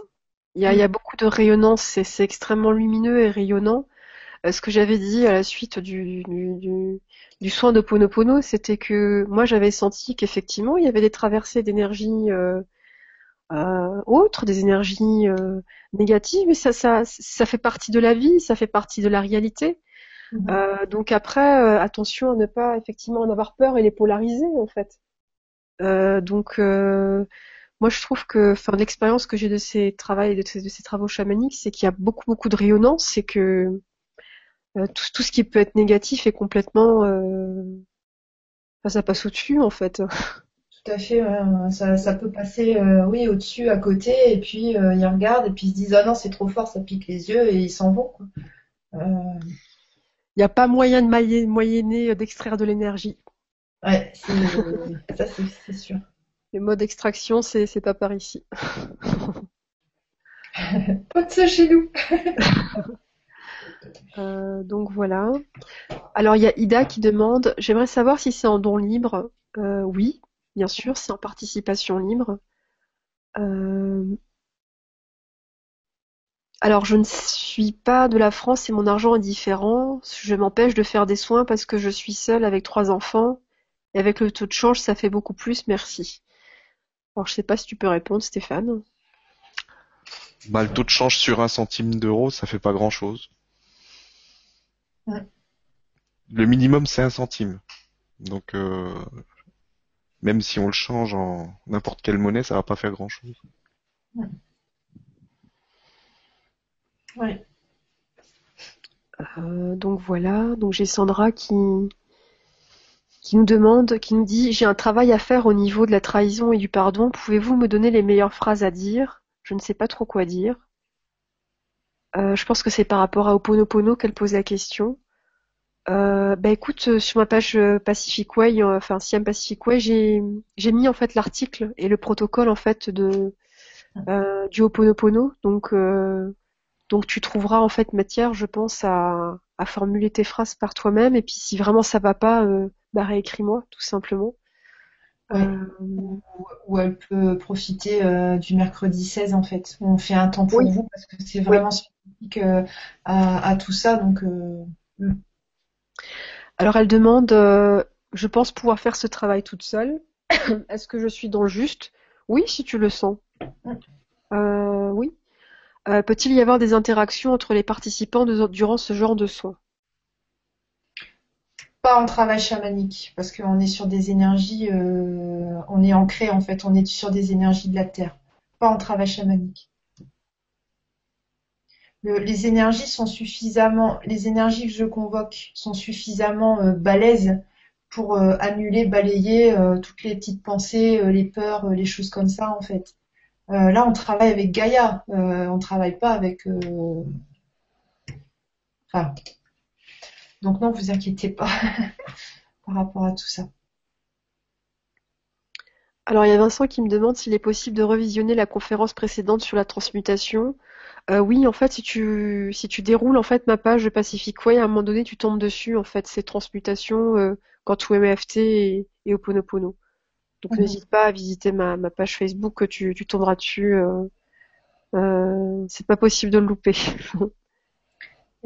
Il, y a, y a beaucoup de rayonnance. C'est extrêmement lumineux et rayonnant. Euh, ce que j'avais dit à la suite du, du, du, du soin de Ponopono, c'était que moi j'avais senti qu'effectivement il y avait des traversées d'énergie euh, euh, autres, des énergies euh, négatives, mais ça, ça, ça fait partie de la vie, ça fait partie de la réalité. Mhm. Euh, donc après, euh, attention à ne pas effectivement en avoir peur et les polariser en fait. donc moi je trouve que, enfin l'expérience que j'ai de ces travaux, de ces, de ces travaux chamaniques, c'est qu'il y a beaucoup beaucoup de rayonnance, c'est que tout, tout, ce qui peut être négatif est complètement, enfin, ça passe au-dessus en fait. Tout à fait, ça, ça, peut passer euh, oui au-dessus, à côté, et puis euh, ils regardent et puis ils se disent ah non c'est trop fort, ça pique les yeux et ils s'en vont. Il n'y a pas moyen de moyenner d'extraire de l'énergie. Ouais, ça c'est sûr. Le mode extraction, c'est pas par ici. (laughs) pas de ça chez nous. (laughs) Euh, donc voilà. Alors il y a Ida qui demande, j'aimerais savoir si c'est en don libre. oui, bien sûr, c'est en participation libre. Euh, alors, je ne suis pas de la France et mon argent est différent. Je m'empêche de faire des soins parce que je suis seule avec trois enfants. Et avec le taux de change, ça fait beaucoup plus. Merci. Alors, je sais pas si tu peux répondre, Stéphane. Bah, le taux de change sur un centime d'euro, ça fait pas grand chose. Le minimum, c'est un centime. Donc, euh, même si on le change en n'importe quelle monnaie, ça va pas faire grand chose. Ouais. Euh, donc voilà, donc j'ai Sandra qui qui nous demande, qui nous dit j'ai un travail à faire au niveau de la trahison et du pardon. Pouvez-vous me donner les meilleures phrases à dire? Je ne sais pas trop quoi dire. Euh, je pense que c'est par rapport à Oponopono qu'elle pose la question. Euh, bah écoute, euh, sur ma page euh, Pacific Way, enfin Siam Pacific Way, j'ai j'ai mis en fait l'article et le protocole en fait de euh, du Ho'oponopono. Donc donc tu trouveras en fait matière, je pense, à, à formuler tes phrases par toi-même. Et puis si vraiment ça va pas, bah réécris-moi tout simplement. Ou, elle peut profiter du mercredi 16 en fait. On fait un temps pour vous parce que c'est vraiment spécifique à, à, tout ça. Donc hmm. Alors elle demande, euh, je pense pouvoir faire ce travail toute seule. (coughs) Est-ce que je suis dans le juste? Oui, si tu le sens. Euh, oui. Euh, peut-il y avoir des interactions entre les participants durant ce genre de soins? Pas en travail chamanique, parce qu'on est sur des énergies, on est ancré en fait, on est sur des énergies de la terre. Pas en travail chamanique les énergies sont suffisamment, les énergies que je convoque sont suffisamment euh, balèzes pour euh, annuler, balayer euh, toutes les petites pensées, les peurs, les choses comme ça en fait. là, on travaille avec Gaïa, on travaille pas avec. Enfin... Donc non, vous inquiétez pas (laughs) par rapport à tout ça. Alors il y a Vincent qui me demande s'il est possible de revisionner la conférence précédente sur la transmutation euh, oui, en fait, si tu si tu déroules en fait ma page Pacific Way, à un moment donné, tu tombes dessus en fait ces transmutations euh, quand MFT et, et Oponopono. Donc n'hésite pas à visiter ma, ma page Facebook, que tu, tu tomberas dessus. Euh, c'est pas possible de le louper. (laughs)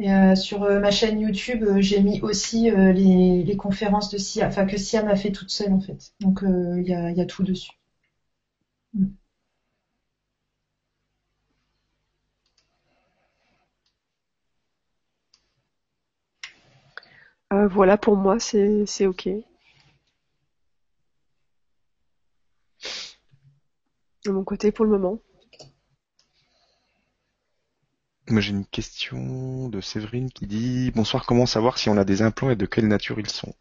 Et euh, sur ma chaîne YouTube, j'ai mis aussi les, conférences de Siam, enfin que Siam a fait toute seule en fait. Donc il y a, tout dessus. Mm. Euh, voilà, pour moi, c'est ok. De mon côté, pour le moment. Moi, j'ai une question de Séverine qui dit Bonsoir, comment savoir si on a des implants et de quelle nature ils sont?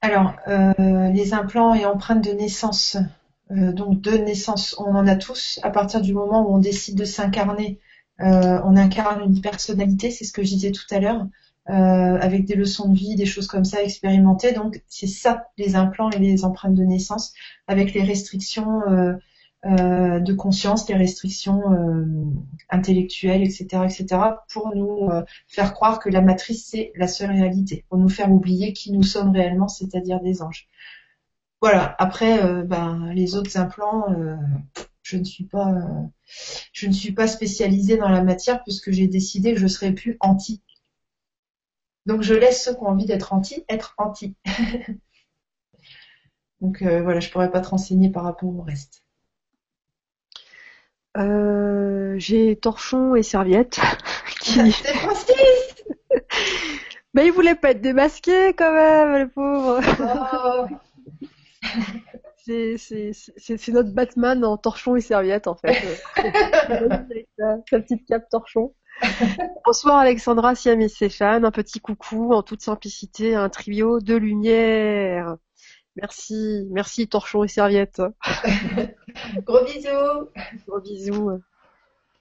Alors, euh, les implants et empreintes de naissance, euh, donc de naissance, on en a tous. À partir du moment où on décide de s'incarner, euh, on incarne une personnalité, c'est ce que je disais tout à l'heure, euh, avec des leçons de vie, des choses comme ça expérimentées. Donc c'est ça les implants et les empreintes de naissance, avec les restrictions euh, de conscience, les restrictions euh, intellectuelles, etc., etc., pour nous euh, faire croire que la matrice c'est la seule réalité, pour nous faire oublier qui nous sommes réellement, c'est-à-dire des anges. Voilà. Après, ben, les autres implants, je ne suis pas, je ne suis pas spécialisée dans la matière puisque j'ai décidé que je serais plus anti. Donc je laisse ceux qui ont envie d'être anti être anti. (laughs) Donc voilà, je pourrais pas te renseigner par rapport au reste. Euh, j'ai torchon et serviette. (laughs) qui... (laughs) C'est Francis Mais il voulait pas être démasqué quand même, le pauvre. Oh. c'est notre Batman en torchon et serviette en fait. sa, petite cape torchon. (laughs) Bonsoir Alexandra, Siam et Stéphane. Un petit coucou en toute simplicité, un trio de lumière. Merci, merci torchon et serviette. (laughs) Gros bisous. Gros bisous.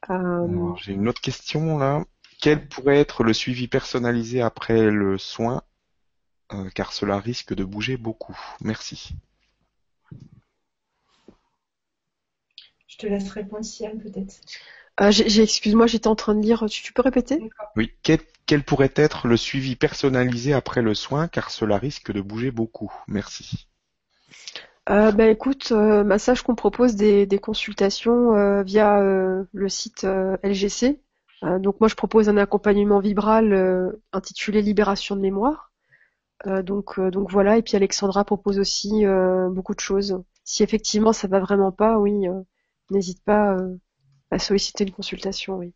Euh, j'ai une autre question là. Quel pourrait être le suivi personnalisé après le soin euh, car cela risque de bouger beaucoup? Merci. Je te laisse répondre, Siam, peut-être. Euh, excuse-moi, j'étais en train de lire. Tu, peux répéter? Oui. quel, pourrait être le suivi personnalisé après le soin, car cela risque de bouger beaucoup? Merci. Euh, ben écoute, euh, Massage qu'on propose des, consultations euh, via le site LGC. donc moi je propose un accompagnement vibral intitulé Libération de mémoire. donc donc voilà et puis Alexandra propose aussi beaucoup de choses. Si effectivement ça va vraiment pas, oui, n'hésite pas à solliciter une consultation, oui.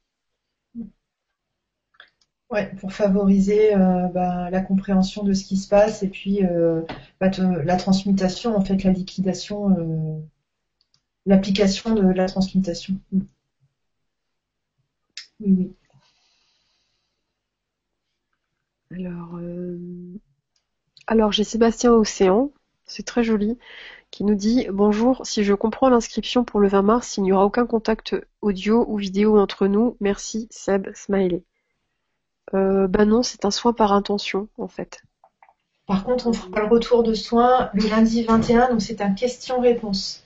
Ouais, pour favoriser euh, bah, la compréhension de ce qui se passe et puis euh, bah, la transmutation, en fait, la liquidation, euh, l'application de la transmutation. Mm. Oui, oui. Alors, alors j'ai Sébastien Océan, c'est très joli, qui nous dit Bonjour, si je comprends l'inscription pour le 20 mars, il n'y aura aucun contact audio ou vidéo entre nous. Merci, Seb, smiley. Euh, bah non, c'est un soin par intention, en fait. Par contre, on fera le retour de soins le lundi 21, donc c'est un question-réponse.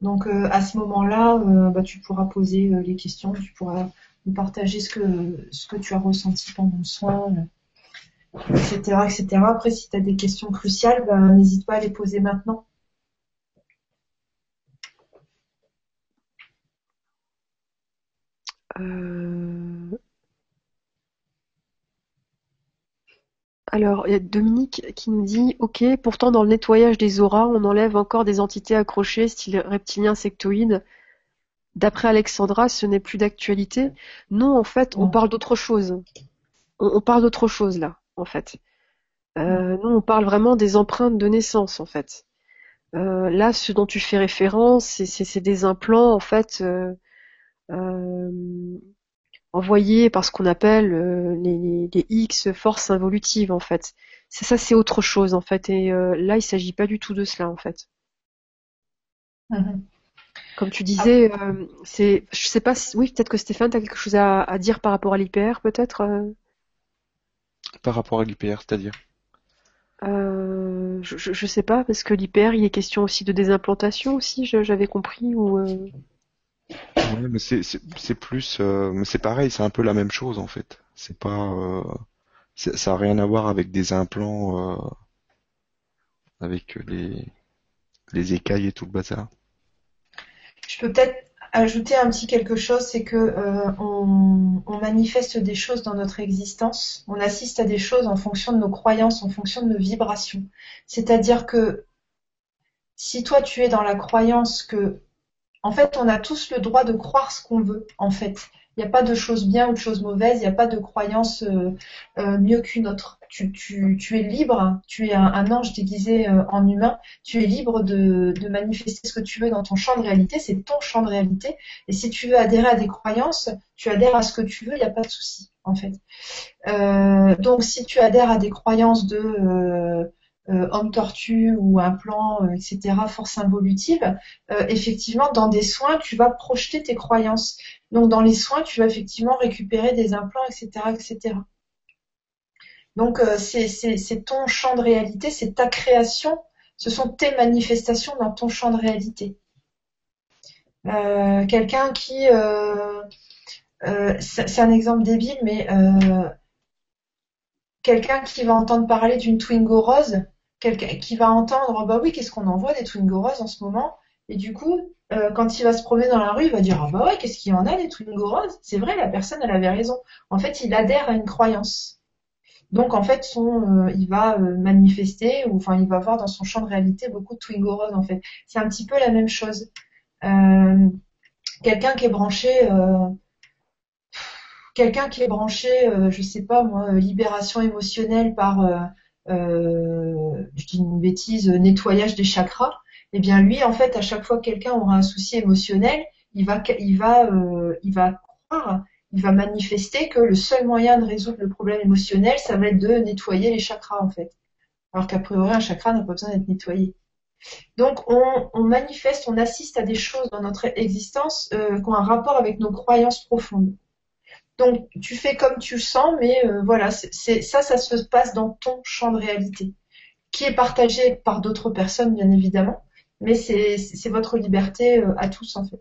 Donc euh, à ce moment-là, euh, bah, tu pourras poser les questions, tu pourras nous partager ce que, ce que tu as ressenti pendant le soin, etc., etc. Après, si tu as des questions cruciales, bah, n'hésite pas à les poser maintenant. Alors, il y a Dominique qui nous dit Ok, pourtant dans le nettoyage des auras, on enlève encore des entités accrochées, style reptilien sectoïde. D'après Alexandra, ce n'est plus d'actualité. Non, en fait, on parle d'autre chose. On, parle d'autre chose là, en fait. Euh, nous, on parle vraiment des empreintes de naissance, en fait. Euh, là, ce dont tu fais référence, c'est des implants, en fait, euh, envoyés par ce qu'on appelle euh, les, les, X forces involutives en fait. C'est ça, c'est autre chose en fait. Et euh, là, il s'agit pas du tout de cela en fait. Mm-hmm. Comme tu disais, euh, c'est, je sais pas, si, oui, peut-être que Stéphane, tu as quelque chose à, dire par rapport à l'IPR, peut-être. Par rapport à l'IPR, c'est-à-dire? Je, je, sais pas, parce que l'IPR, il est question aussi de dés'implantation aussi, j'avais compris ou. Ouais, mais c'est plus euh, c'est pareil, c'est un peu la même chose en fait. C'est pas euh, ça a rien à voir avec des implants euh, avec les les écailles et tout le bazar. Je peux peut-être ajouter un petit quelque chose, c'est que on, on, manifeste des choses dans notre existence, on assiste à des choses en fonction de nos croyances, en fonction de nos vibrations. C'est-à-dire que si toi tu es dans la croyance que en fait, on a tous le droit de croire ce qu'on veut, en fait. Il n'y a pas de choses bien ou de choses mauvaises, il n'y a pas de croyance euh, euh, mieux qu'une autre. Tu, es libre, tu es un, ange déguisé euh, en humain, tu es libre de, manifester ce que tu veux dans ton champ de réalité, c'est ton champ de réalité. Et si tu veux adhérer à des croyances, tu adhères à ce que tu veux, il n'y a pas de souci, en fait. donc si tu adhères à des croyances de euh, homme tortue ou un plan, euh, etc., force involutive, euh, effectivement, dans des soins, tu vas projeter tes croyances. Donc, dans les soins, tu vas effectivement récupérer des implants, etc., etc. Donc, c'est ton champ de réalité, c'est ta création, ce sont tes manifestations dans ton champ de réalité. Euh, quelqu'un qui, euh, euh, c'est un exemple débile, mais quelqu'un qui va entendre parler d'une Twingo rose, qui va entendre, bah oui, qu'est-ce qu'on envoie des Twingo roses en ce moment? Et du coup, quand il va se promener dans la rue, il va dire, ah bah ouais, qu'est-ce qu'il y en a des Twingo roses? C'est vrai, la personne, elle avait raison. En fait, il adhère à une croyance. Donc en fait, son, euh, il va euh, manifester, ou enfin, il va voir dans son champ de réalité beaucoup de Twingo Rose en fait. C'est un petit peu la même chose. Euh, quelqu'un qui est branché, quelqu'un qui est branché, je sais pas moi, libération émotionnelle par, je dis une bêtise, nettoyage des chakras. Eh bien lui, en fait, à chaque fois que quelqu'un aura un souci émotionnel, il va, il va, croire il va manifester que le seul moyen de résoudre le problème émotionnel, ça va être de nettoyer les chakras en fait. Alors qu'a priori, un chakra n'a pas besoin d'être nettoyé. Donc on, manifeste, on assiste à des choses dans notre existence euh, qui ont un rapport avec nos croyances profondes. Donc tu fais comme tu le sens, mais euh, voilà, c'est ça, ça se passe dans ton champ de réalité, qui est partagé par d'autres personnes bien évidemment, mais c'est votre liberté euh, à tous en fait.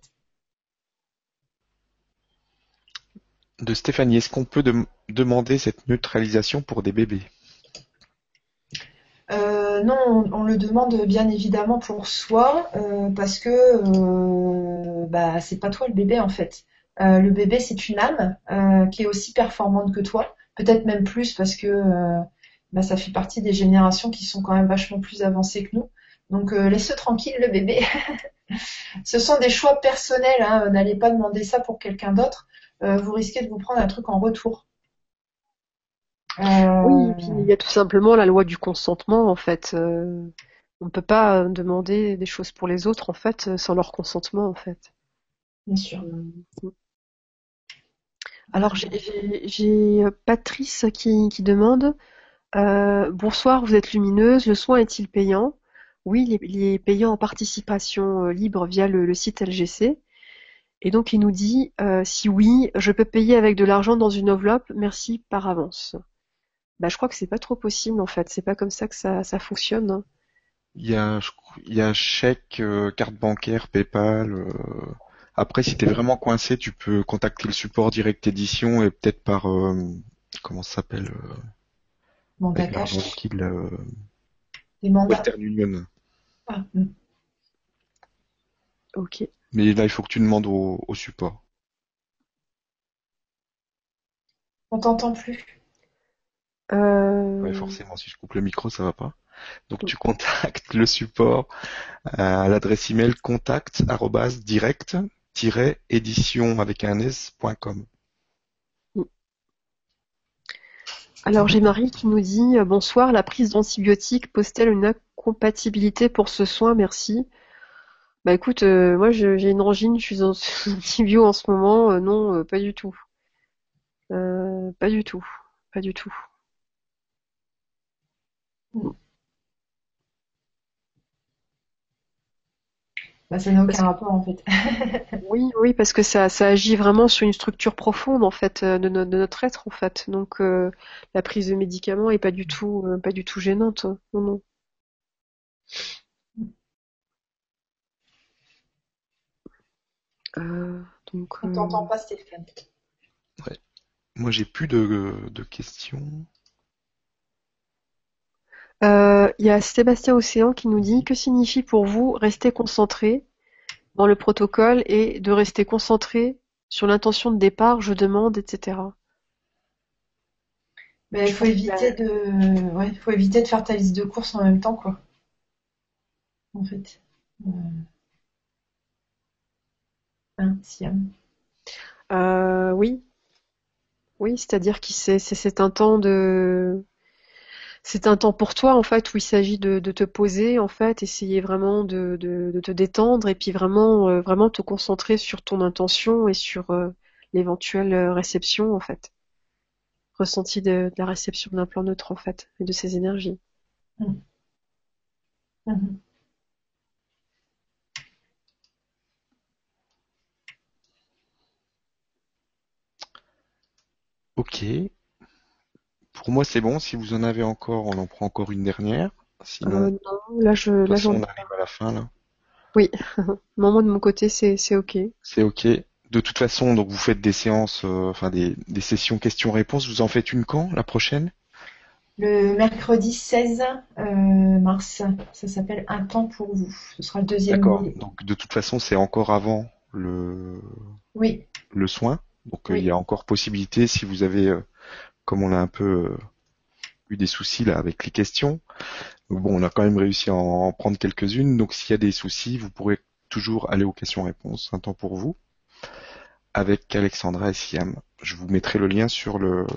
de Stéphanie, est-ce qu'on peut demander cette neutralisation pour des bébés? Euh, non, on, le demande bien évidemment pour soi euh, parce que euh, bah, c'est pas toi le bébé en fait. Le bébé c'est une âme qui est aussi performante que toi, peut-être même plus parce que bah, ça fait partie des générations qui sont quand même vachement plus avancées que nous. Donc laisse tranquille le bébé. (laughs) Ce sont des choix personnels, hein. n'allez pas demander ça pour quelqu'un d'autre. Euh, vous risquez de vous prendre un truc en retour. Oui, et puis il y a tout simplement la loi du consentement en fait. Euh, on ne peut pas demander des choses pour les autres en fait sans leur consentement en fait. Bien sûr. Euh, alors j'ai Patrice qui, demande Bonsoir, vous êtes lumineuse, le soin est-il payant? Oui, il est, payant en participation libre via le site LGC. Et donc il nous dit euh, si oui, je peux payer avec de l'argent dans une enveloppe, merci par avance. Bah, je crois que c'est pas trop possible en fait, c'est pas comme ça que ça, ça fonctionne. Hein. Il y a, il chèque, euh, carte bancaire, PayPal. Euh. Après, si t'es vraiment coincé, tu peux contacter le support Direct Édition et peut-être par comment ça s'appelle Mandat cash. Western Union. Ah, hmm. Ok. Mais là, il faut que tu demandes au, support. On t'entend plus. Euh... forcément, si je coupe le micro, ça va pas. Donc tu contactes le support à l'adresse email contact direct-édition avec un s.com. Alors j'ai Marie qui nous dit euh, bonsoir, la prise d'antibiotiques pose-t-elle une incompatibilité pour ce soin? Merci. Bah écoute, euh, moi j'ai une angine, je suis en (laughs) antibio en ce moment, euh, non, euh, pas du tout. pas du tout, pas du tout. Bah, ça n'a aucun rapport en fait. (laughs) oui, oui, parce que ça, ça agit vraiment sur une structure profonde en fait de, notre être en fait. Donc la prise de médicaments est pas du tout, pas du tout gênante. Hein. Non, non. Euh, donc, On t'entend euh, pas, Stéphane. Ouais. Moi, j'ai plus de, questions. Euh, il y a Sébastien Océan qui nous dit que signifie pour vous rester concentré dans le protocole et de rester concentré sur l'intention de départ, je demande, etc. il faut éviter de, ouais, faut éviter de faire ta liste de courses en même temps, quoi. En fait. Euh, oui. Oui, c'est-à-dire que c'est un temps de c'est un temps pour toi en fait où il s'agit de, te poser en fait, essayer vraiment de, te détendre et puis vraiment euh, vraiment te concentrer sur ton intention et sur euh, l'éventuelle réception en fait, ressenti de, la réception d'un plan neutre en fait et de ses énergies. Mmh. Mmh. Ok. Pour moi, c'est bon. Si vous en avez encore, on en prend encore une dernière. Sinon, euh, non, là, je, là, on arrive à la fin, là. Oui, (laughs) moi de mon côté c'est c'est ok. C'est ok. De toute façon, donc vous faites des séances, euh, enfin des, des sessions questions-réponses. Vous en faites une quand la prochaine? Le mercredi 16 euh, mars. Ça s'appelle Un temps pour vous. Ce sera le deuxième. D'accord. Donc de toute façon, c'est encore avant le Oui, le soin. Donc euh, Oui. il y a encore possibilité si vous avez, euh, comme on a un peu euh, eu des soucis là avec les questions. Donc bon, on a quand même réussi à en prendre quelques-unes. Donc s'il y a des soucis, vous pourrez toujours aller aux questions-réponses. Un temps pour vous avec Alexandra et Siam. Je vous mettrai le lien sur le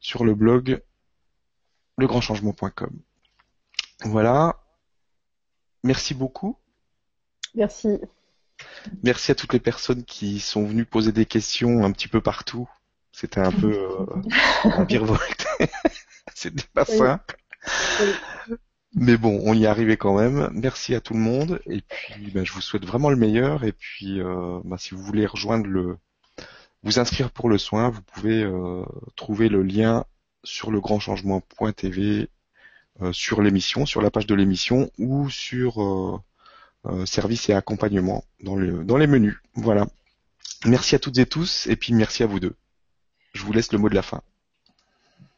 sur le blog legrandchangement.com. Voilà. Merci beaucoup. Merci. Merci à toutes les personnes qui sont venues poser des questions un petit peu partout. C'était un peu euh, empire. (laughs) C'était pas Oui. simple. Oui. Mais bon, on y est arrivé quand même. Merci à tout le monde. Et puis, ben, je vous souhaite vraiment le meilleur. Et puis, euh, ben, si vous voulez rejoindre le, vous inscrire pour le soin, vous pouvez euh, trouver le lien sur legrandchangement.tv euh, sur l'émission, sur la page de l'émission ou sur euh, euh, service et accompagnement dans, le, dans les menus. Voilà. Merci à toutes et tous et puis merci à vous deux. Je vous laisse le mot de la fin.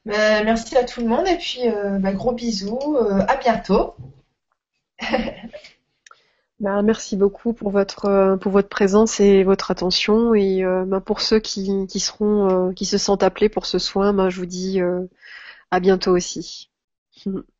Ben, merci à tout le monde et puis euh, ben, gros bisous. euh, à bientôt. (laughs) Bah, merci beaucoup pour votre euh, pour votre présence et votre attention et euh, bah, pour ceux qui qui seront euh, qui se sentent appelés pour ce soin, bah, je vous dis euh, à bientôt aussi. (laughs)